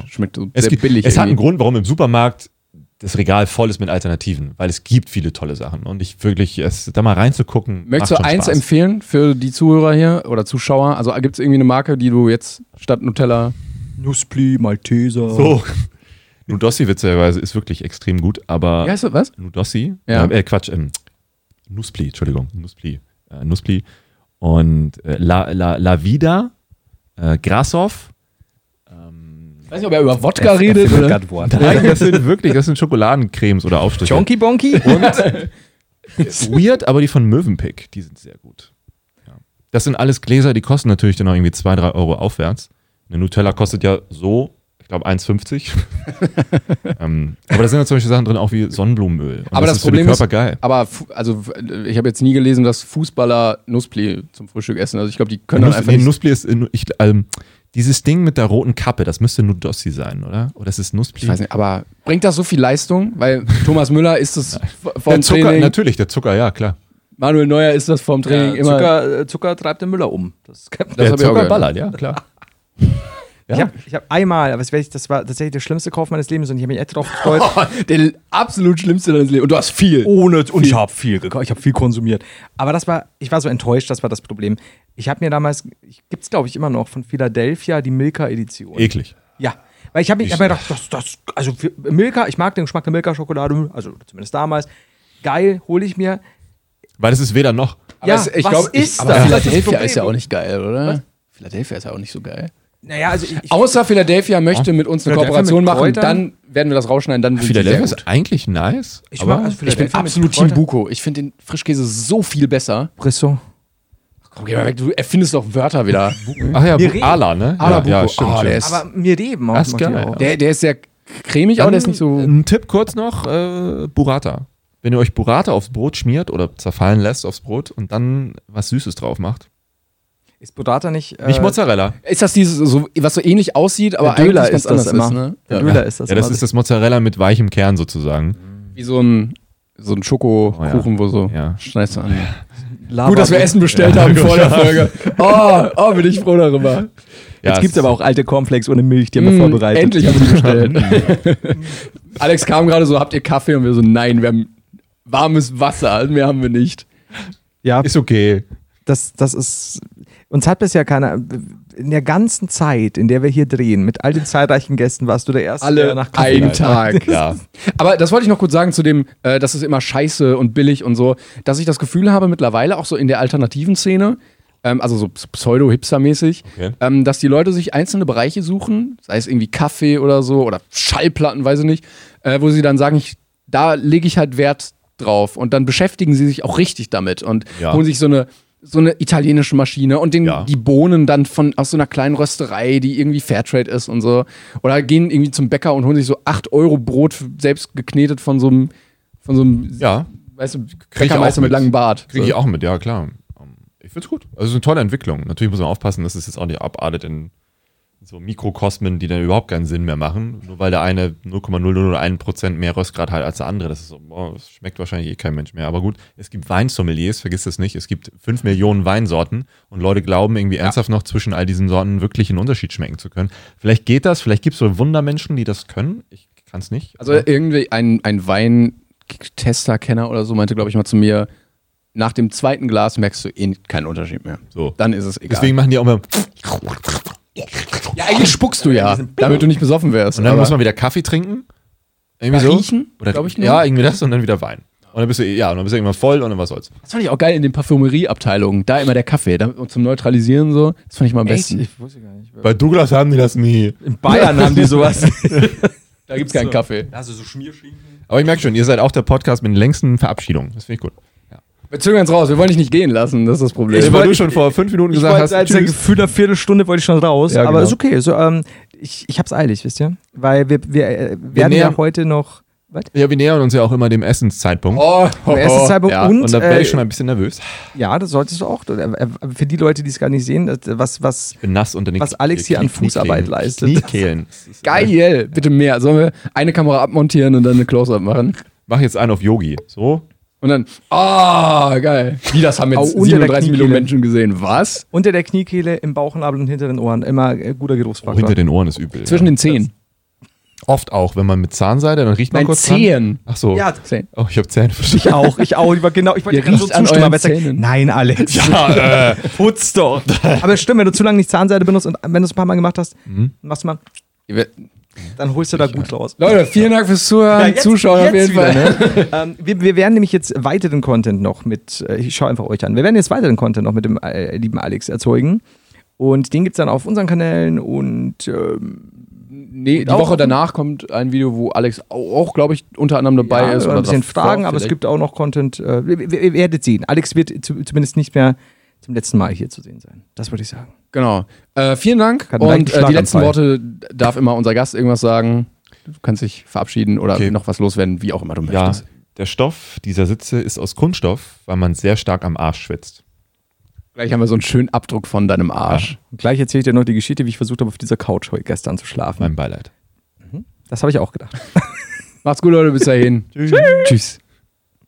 äh, schmeckt so Es, sehr gibt, billig. es hat einen irgendwie. Grund, warum im Supermarkt das Regal voll ist mit Alternativen, weil es gibt viele tolle Sachen und ich wirklich, es, da mal reinzugucken, Möchtest macht du schon eins Spaß. empfehlen für die Zuhörer hier oder Zuschauer? Also gibt es irgendwie eine Marke, die du jetzt statt Nutella. Nuspli, Malteser. So. Nudossi witzigerweise ist wirklich extrem gut, aber Wie heißt das? Was? Nudossi, Ja. äh, äh, Quatsch, ähm, Nuspli, Entschuldigung, Nuspli, äh, Nuspli und äh, La, La, La Vida, äh, Grasov. Ich weiß nicht, ob er über Wodka redet oder. Nein, das sind wirklich, das sind Schokoladencremes oder Aufstriche. Chonky Bonky? Weird, aber die von Mövenpick, die sind sehr gut. Ja. Das sind alles Gläser, die kosten natürlich dann auch irgendwie 2, 3 Euro aufwärts. Eine Nutella kostet ja so, glaube 1,50. ähm, aber da sind ja zum Beispiel Sachen drin, auch wie Sonnenblumenöl. Und Aber das ist für den Problem ist- Körper geil. Aber also ich habe jetzt nie gelesen, dass Fußballer Nuspli zum Frühstück essen. Also ich glaube, die können dann Nuss, einfach nee, nicht. Nuspli ist, in- ich, ähm, dieses Ding mit der roten Kappe, das müsste Nudossi sein, oder? Oder ist es Nuspli? Ich weiß nicht, aber bringt das so viel Leistung? Weil Thomas Müller ist das v- Der vom Zucker, Training, natürlich, der Zucker, ja, klar. Manuel Neuer ist das vom Training immer. Zucker, äh, Zucker treibt den Müller um. Das ist kein Das der hab ich auch Zucker ballert, ja, klar. Ja. Ich habe ich hab einmal, aber das, weiß ich, das war tatsächlich der schlimmste Kauf meines Lebens und ich habe mich echt drauf gefreut. Der absolut schlimmste deines Lebens. Und du hast viel. Ohne, und ich habe viel gekauft, ich habe viel konsumiert. Aber das war, ich war so enttäuscht, das war das Problem. Ich habe mir damals, gibt es glaube ich immer noch von Philadelphia die Milka-Edition. Eklig. Ja, weil ich habe Ich- hab mir gedacht, das, das, also für Milka, ich mag den Geschmack der Milka-Schokolade, also zumindest damals. Geil, hole ich mir. Weil das ist weder noch. Aber ja, es- ich was glaube, ist aber das? Philadelphia Das ist das ist ja auch nicht geil, oder? Philadelphia ist ja auch nicht so geil. Naja, also ich, ich, Außer Philadelphia möchte mit uns eine Kooperation machen, dann werden wir das rausschneiden, dann sind die Philadelphia sehr ist gut. eigentlich nice. ich, aber mag, also Ich bin absolut Team. Buko. Ich finde den Frischkäse so viel besser. Brisson. Komm, geh mal weg, du erfindest doch Wörter wieder. Ach ja, reden. Ala, ne? Ala ja, ja, Buko. stimmt, stimmt. der ist- Aber mir Reben Das ist geil, auch. Der, der ist sehr cremig, aber der ist nicht so. Ein Tipp kurz noch: äh, Burrata. Wenn ihr euch Burrata aufs Brot schmiert oder zerfallen lässt aufs Brot und dann was Süßes drauf macht. Ist Burrata nicht. Äh, Nicht Mozzarella. Ist das dieses, so, was so ähnlich aussieht, aber Der Döler ist das anders immer. ist, ne? Der Ja. Döler ist das ja, das ist das Mozzarella mit weichem Kern sozusagen. Wie so ein, so ein Schokokuchen, wo so Ja. schneidest du an. Lava- Gut, dass wir Essen bestellt haben vor der Folge. Oh, oh, bin ich froh darüber. Ja, Jetzt es- gibt es aber auch alte Cornflakes ohne Milch, die haben wir Mm, vorbereitet. Endlich haben wir die bestellt. Alex kam gerade so, habt ihr Kaffee? Und wir so, nein, wir haben warmes Wasser. Mehr haben wir nicht. Ja, Ist okay. das, das ist. Uns hat bisher keiner. In der ganzen Zeit, in der wir hier drehen, mit all den zahlreichen Gästen, warst du der Erste, Alle der nach Kaffee einen. Tag. Ja. Aber das wollte ich noch kurz sagen zu dem, äh, das ist immer scheiße und billig und so, dass ich das Gefühl habe mittlerweile auch so in der alternativen Szene, ähm, also so pseudo-hipster-mäßig, Okay. ähm, dass die Leute sich einzelne Bereiche suchen, sei es irgendwie Kaffee oder so oder Schallplatten, weiß ich nicht, äh, wo sie dann sagen, ich, da lege ich halt Wert drauf und dann beschäftigen sie sich auch richtig damit und Ja. holen sich so eine so eine italienische Maschine und den, Ja. die Bohnen dann von aus so einer kleinen Rösterei, die irgendwie Fairtrade ist und so. Oder gehen irgendwie zum Bäcker und holen sich so 8 Euro Brot selbst geknetet von so einem, von so einem, Ja, weißt du, Krieg ich Bäckermeister auch mit mit. langem Bart. kriege So. ich auch mit, ja klar. Ich find's gut. Also es ist eine tolle Entwicklung. Natürlich muss man aufpassen, dass es jetzt auch nicht abartet in so Mikrokosmen, die dann überhaupt keinen Sinn mehr machen. Nur weil der eine 0,001% mehr Röstgrad hat als der andere. Das ist so, boah, das schmeckt wahrscheinlich eh kein Mensch mehr. Aber gut, es gibt Weinsommeliers, vergiss das nicht. Es gibt 5 Millionen Weinsorten und Leute glauben irgendwie ernsthaft noch zwischen all diesen Sorten wirklich einen Unterschied schmecken zu können. Vielleicht geht das, vielleicht gibt es so Wundermenschen, die das können. Ich kann es nicht. Also irgendwie ein, ein Weintester, Kenner oder so meinte, glaube ich, mal zu mir, nach dem zweiten Glas merkst du eh keinen Unterschied mehr. so. Dann ist es egal. Deswegen machen die auch immer. ja, eigentlich spuckst du ja, damit du nicht besoffen wärst. Und dann muss man wieder Kaffee trinken. Irgendwie so. riechen, Oder, glaub ich nur. Ja, irgendwie das und dann wieder Wein. Und dann bist du, ja, und dann bist du irgendwann voll und dann was soll's. Das fand ich auch geil in den Parfümerieabteilungen. Da immer der Kaffee da, und zum Neutralisieren so. Das fand ich mal am besten. Ich wusste gar nicht. Bei Douglas haben die das nie. In Bayern haben die sowas. Da gibt's keinen Kaffee. Also so Schmierschinken. Aber ich merke schon, ihr seid auch der Podcast mit den längsten Verabschiedungen. Das finde ich gut. Wir zögern uns raus. Wir wollen dich nicht gehen lassen. Das ist das Problem. weil wollte- du schon vor fünf Minuten Ich gesagt hast, als Gefühl einer Viertelstunde wollte ich schon raus, Ja, aber genau. ist okay. So, ähm, ich, ich hab's eilig, wisst ihr? Weil wir, wir, äh, werden ja heute noch. Was? ja, wir nähern uns ja auch immer dem Essenszeitpunkt. oh, Der erste Zeitpunkt ja. und, und da wäre äh, ich schon ein bisschen nervös. Ja, das solltest du auch. Äh, äh, Für die Leute, die es gar nicht sehen, was, was Ich nass unter Was Alex hier an Fußarbeit leistet. Kniekehlen. Geil. Bitte mehr. Sollen wir eine Kamera abmontieren und dann eine Close-Up machen? Mach jetzt einen auf Yogi. So. Und dann, ah, geil. Wie, das haben jetzt unter der 37 Millionen. Menschen gesehen. Was? unter der Kniekehle, im Bauchnabel und hinter den Ohren immer äh, guter Oh, Geruchsfaktor. hinter den Ohren ist übel. Zwischen ja. den Zehen. Oft auch, wenn man mit Zahnseide, dann riecht man Nein, kurz dran. Zehen. Ach so. ja, Zehen. Oh, ich habe Zähne verstanden. ich auch, ich auch. Ich war genau, ich wollte gerade so zustimmen, aber sag, Zähnen. nein, Alex. Ja, äh, Putz doch. aber stimmt, wenn du zu lange nicht Zahnseide benutzt und wenn du es ein paar Mal gemacht hast, Mhm. machst du mal, dann holst du da gut raus. Leute, vielen Dank fürs Zuhören. Ja, jetzt- Zuschauen auf jetzt jeden Fall. wieder, ne? ähm, wir, wir werden nämlich jetzt weiteren Content noch mit, äh, ich schaue einfach euch an, wir werden jetzt weiteren Content noch mit dem äh, lieben Alex erzeugen. Und den gibt es dann auf unseren Kanälen und ähm, Nee, die Woche auf- danach kommt ein Video, wo Alex auch, glaube ich, unter anderem dabei ja, ist. ein bisschen Fragen, aber es gibt auch noch Content. Äh, ihr werdet sehen. Alex wird zu, zumindest nicht mehr zum letzten Mal hier zu sehen sein. Das würde ich sagen. Genau. Äh, vielen Dank. Hat Und äh, die letzten. Worte darf immer unser Gast irgendwas sagen. Du kannst dich verabschieden oder Okay. noch was loswerden, wie auch immer du ja, möchtest. der Stoff dieser Sitze ist aus Kunststoff, weil man sehr stark am Arsch schwitzt. Gleich haben wir so einen schönen Abdruck von deinem Arsch. Und gleich erzähle ich dir noch die Geschichte, wie ich versucht habe, auf dieser Couch heute gestern zu schlafen. Mein Beileid. Das habe ich auch gedacht. Macht's gut, Leute. Bis dahin. Tschüss. Tschüss.